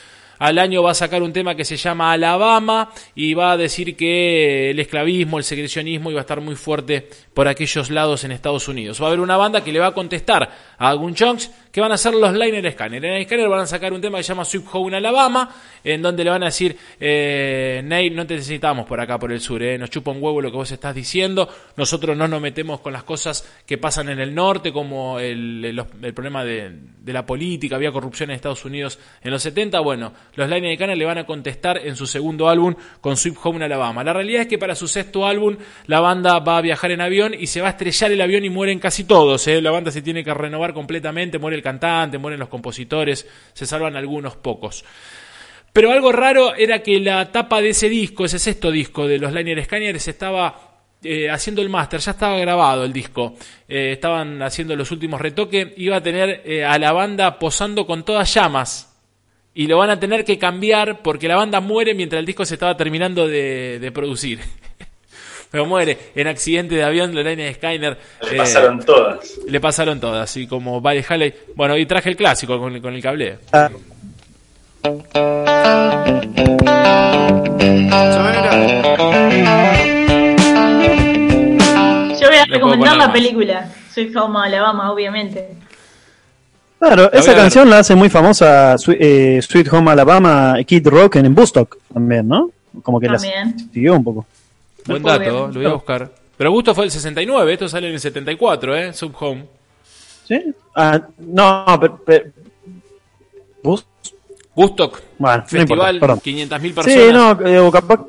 Al año va a sacar un tema que se llama Alabama y va a decir que el esclavismo, el segregacionismo iba a estar muy fuerte por aquellos lados en Estados Unidos. Va a haber una banda que le va a contestar a Argun Jones que van a ser los Liner Scanner. En el Scanner van a sacar un tema que se llama Sweet Home Alabama, en donde le van a decir, eh, Nate, no te necesitamos por acá, por el sur, eh, nos chupa un huevo lo que vos estás diciendo, nosotros no nos metemos con las cosas que pasan en el norte, como el, problema de, de la política, había corrupción en Estados Unidos en los 70, bueno, los Liner Scanner le van a contestar en su segundo álbum con Sweet Home Alabama. La realidad es que para su sexto álbum la banda va a viajar en avión y se va a estrellar el avión y mueren casi todos. ¿eh? La banda se tiene que renovar completamente, muere el cantante, mueren los compositores, se salvan algunos pocos. Pero algo raro era que la tapa de ese disco, ese sexto disco de los Liner Scanners, estaba eh, haciendo el máster, ya estaba grabado el disco, Eh, estaban haciendo los últimos retoques, iba a tener eh, a la banda posando con todas llamas. Y lo van a tener que cambiar porque la banda muere mientras el disco se estaba terminando de producir. Pero muere en accidente de avión, Lorena Skyner. Le pasaron todas. Le pasaron todas, así como Buddy Haley. Bueno, y traje el clásico con, con el cable. Ah, Yo voy a recomendar la película. Soy Home Alabama, obviamente. Claro, La esa canción la hace muy famosa eh, Sweet Home Alabama, Kid Rock en Bustock también, ¿no? Como que la También. siguió un poco. Buen dato, lo voy a buscar. Pero Gusto fue el 69, esto sale en el 74, ¿eh? Sub Home. ¿Sí? Ah, no, pero... pero- ¿Bus? Gustock, Bueno, no festival, perdón. 500.000 personas. Sí, no, eh, capaz...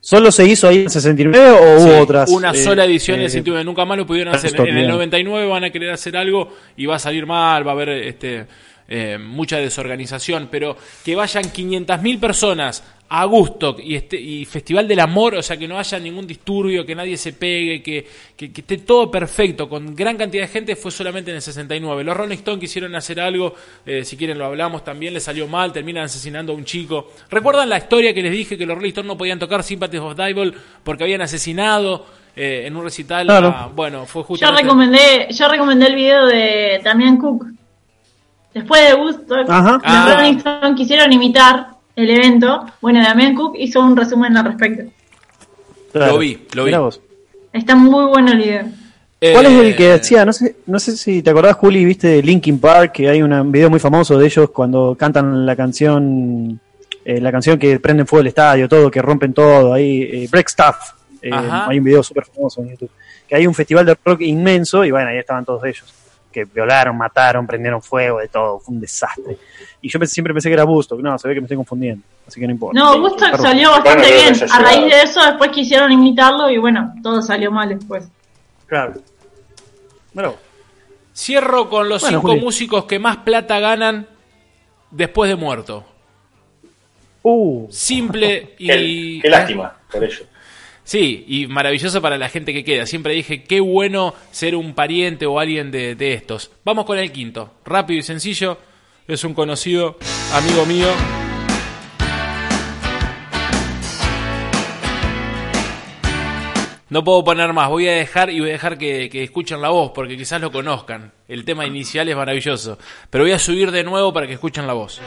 ¿Solo se hizo ahí en 69 o Sí, hubo otras? Una eh, sola edición eh, del 109, nunca más lo pudieron hacer. En el bien. 99 van a querer hacer algo y va a salir mal, va a haber este, eh, mucha desorganización, pero que vayan 500.000 personas a Gustock y, este, y Festival del Amor, o sea, que no haya ningún disturbio, que nadie se pegue, que, que, que esté todo perfecto, con gran cantidad de gente, fue solamente en el 69. Los Rolling Stones quisieron hacer algo, eh, si quieren lo hablamos también, les salió mal, terminan asesinando a un chico. ¿Recuerdan la historia que les dije que los Rolling Stones no podían tocar Sympathy of Devil porque habían asesinado eh, en un recital? Claro. a- bueno, fue Yo recomendé, yo recomendé el video de Damián Cook. Después de Woodstock, Ajá. los Ah. Rolling Stones quisieron imitar el evento. Bueno, Damián Cook hizo un resumen al respecto. claro. Lo vi, lo vi. Vos. Está muy bueno el video. ¿Cuál es Eh, el que decía? No sé, no sé si te acordás, Juli, viste de Linkin Park, que hay un video muy famoso de ellos cuando cantan la canción, eh, la canción que prenden fuego el estadio, todo, que rompen todo, ahí, eh, Break Stuff. Eh, hay un video súper famoso en YouTube. Que hay un festival de rock inmenso y bueno, ahí estaban todos ellos. Que violaron, mataron, prendieron fuego, de todo, fue un desastre. Y yo pensé- siempre pensé que era Busto, no, se ve que me estoy confundiendo, así que no importa. No, Perdón. salió bastante Bueno, bien. A raíz llegado. de eso, después quisieron imitarlo y bueno, todo salió mal después. Claro. Bueno, Cierro con los Bueno, cinco Juli. músicos que más plata ganan después de muerto. uh, Simple y... Qué, qué lástima por ello. Sí, y maravilloso para la gente que queda. Siempre dije, qué bueno ser un pariente o alguien de, estos. Vamos con el quinto. Rápido y sencillo. Es un conocido amigo mío. No puedo poner más, voy a dejar y voy a dejar que, que escuchen la voz, porque quizás lo conozcan. El tema inicial es maravilloso. Pero voy a subir de nuevo para que escuchen la voz.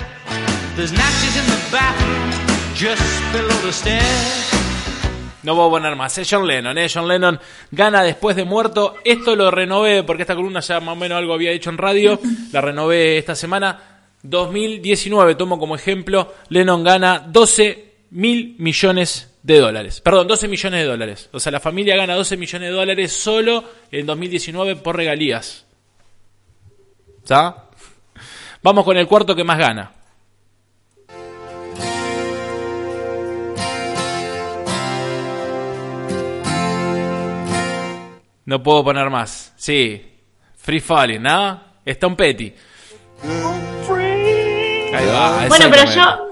No puedo poner más. Es John Lennon, ¿eh? John Lennon gana después de muerto. Esto lo renové porque esta columna ya más o menos algo había dicho en radio. La renové esta semana. 2019, tomo como ejemplo. Lennon gana 12 mil millones de dólares. Perdón, 12 millones de dólares. O sea, la familia gana 12 millones de dólares solo en 2019 por regalías. ¿Está? Vamos con el cuarto que más gana. No puedo poner más. Sí. Free Falling, ¿no? Está un Petty. Ahí va. Bueno, pero yo.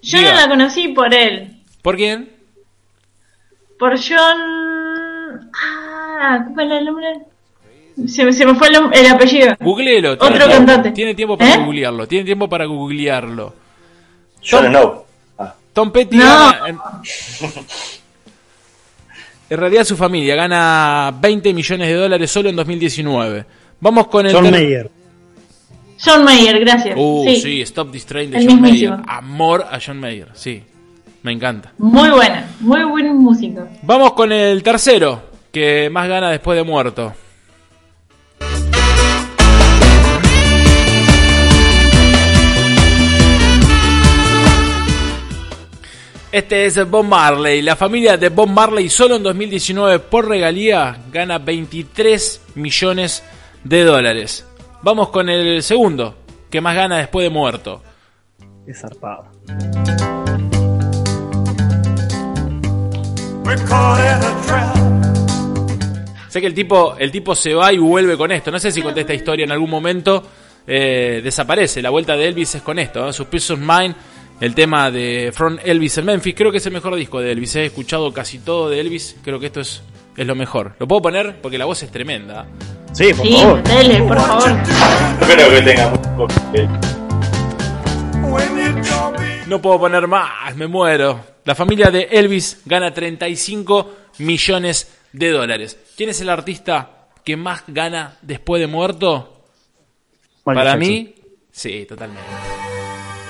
Yo Diga. no la conocí por él. ¿Por quién? Por John. Ah, ¿cómo era el nombre? Se, me- se me fue el, apellido. Googleelo. Otro tiene, cantante. tiene tiempo para ¿Eh? googlearlo. Tiene tiempo para googlearlo. John Snow. Ah, Tom Petty No. gana. En, en realidad, su familia gana 20 millones de dólares solo en 2019. Vamos con el. John Mayer. John Mayer, gracias. Uh, sí. sí. Stop This Train de El John mismísimo. Mayer. Amor a John Mayer, sí. Me encanta. Muy buena, muy buen músico. Vamos con el tercero, que más gana después de muerto. Este es Bob Marley. La familia de Bob Marley solo en 2019 por regalía gana 23 millones de dólares. Vamos con el segundo, que más gana después de muerto. Es zarpado. Sé que el tipo, el tipo se va y vuelve con esto. No sé si conté esta historia en algún momento. Eh, desaparece. La vuelta de Elvis es con esto. ¿no? Suspicious of Mind. El tema de From Elvis en Memphis. Creo que es el mejor disco de Elvis. He escuchado casi todo de Elvis. Creo que esto es, es lo mejor. ¿Lo puedo poner? Porque la voz es tremenda. Sí, por Sí, favor. dele, por favor. No creo que tenga mucho que- No puedo poner más, me muero. La familia de Elvis gana 35 millones de dólares. ¿Quién es el artista que más gana después de muerto? Michael Para Jackson. mí, sí, totalmente.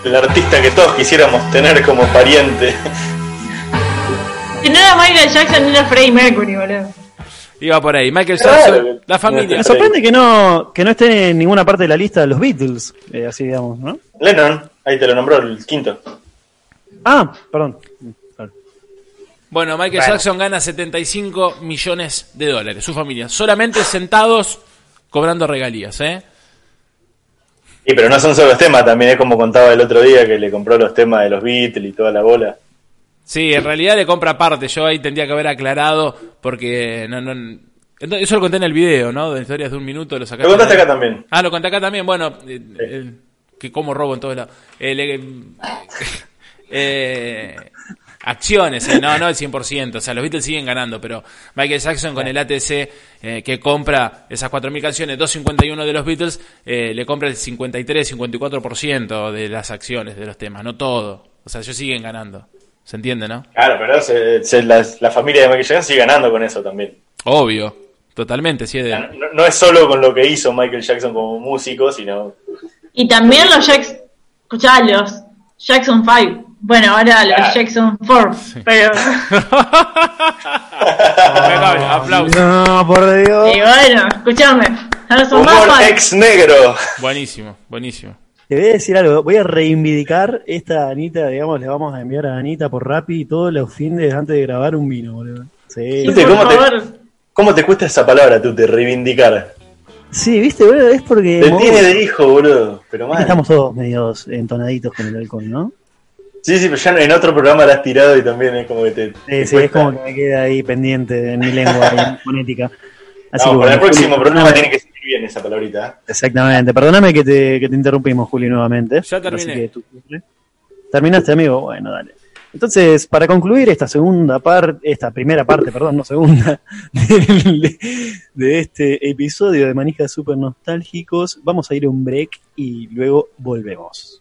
El artista que todos quisiéramos tener como pariente. Si no era Michael Jackson, era Freddie Mercury, boludo. Iba por ahí. Michael Claro. Jackson, la familia. Me sorprende que no, que no esté en ninguna parte de la lista de los Beatles, eh, así digamos, ¿no? Lennon, ahí te lo nombró el quinto. Ah, perdón. Bueno, Michael Bueno. Jackson gana 75 millones de dólares. Su familia. Solamente sentados cobrando regalías, ¿eh? Y pero no son solo los temas, también es como contaba el otro día que le compró los temas de los Beatles y toda la bola. Sí, en realidad le compra aparte. Yo ahí tendría que haber aclarado porque no, no, entonces, eso lo conté en el video, ¿no? De historias de un minuto. Lo, sacaste Lo contaste acá también. Ah, lo conté acá también. Bueno, eh, el- que como robo en todos lados. Eh, eh, acciones, eh, no, no el 100%. O sea, los Beatles siguen ganando, pero Michael Jackson con el ATC eh, que compra esas 4.000 canciones, 251 de los Beatles, eh, le compra el 53, 54% de las acciones de los temas, no todo. O sea, ellos siguen ganando. ¿Se entiende, no? Claro, pero se- se- la, la familia de Michael Jackson sigue ganando con eso también. Obvio. Totalmente, sí. de- No, no es solo con lo que hizo Michael Jackson como músico, sino Y también los Jackson, escuchá, los Jackson 5. Bueno, ahora los. Jackson 4. Pero, Impecable, aplausos. No, por Dios. y bueno, más humor ex negro. Buenísimo, buenísimo. Te voy a decir algo, voy a reivindicar esta Anita, digamos, le vamos a enviar a Anita por Rappi todos los fines antes de grabar un vino, boludo. Sí, Sí, ¿Viste por cómo te- favor. ¿Cómo te cuesta esa palabra, tú, te reivindicar? sí viste, boludo, es porque... Te tiene de hijo, boludo. Pero mal. estamos todos medios entonaditos con el alcohol, ¿no? Sí, sí, pero ya en otro programa la has tirado y también es como que te. Sí, te sí, es como que me queda ahí pendiente en mi lengua y en fonética. Así No, que para el próximo Juli, programa tiene que salir bien esa palabrita. ¿eh? Exactamente, perdóname que te, que te interrumpimos, Juli, nuevamente. Ya terminé. Así que tú- ¿Terminaste, amigo? Bueno, dale. Entonces, para concluir esta segunda parte, esta primera parte, perdón, no segunda, del- de, este episodio de Manijas Super Nostálgicos, vamos a ir a un break y luego volvemos.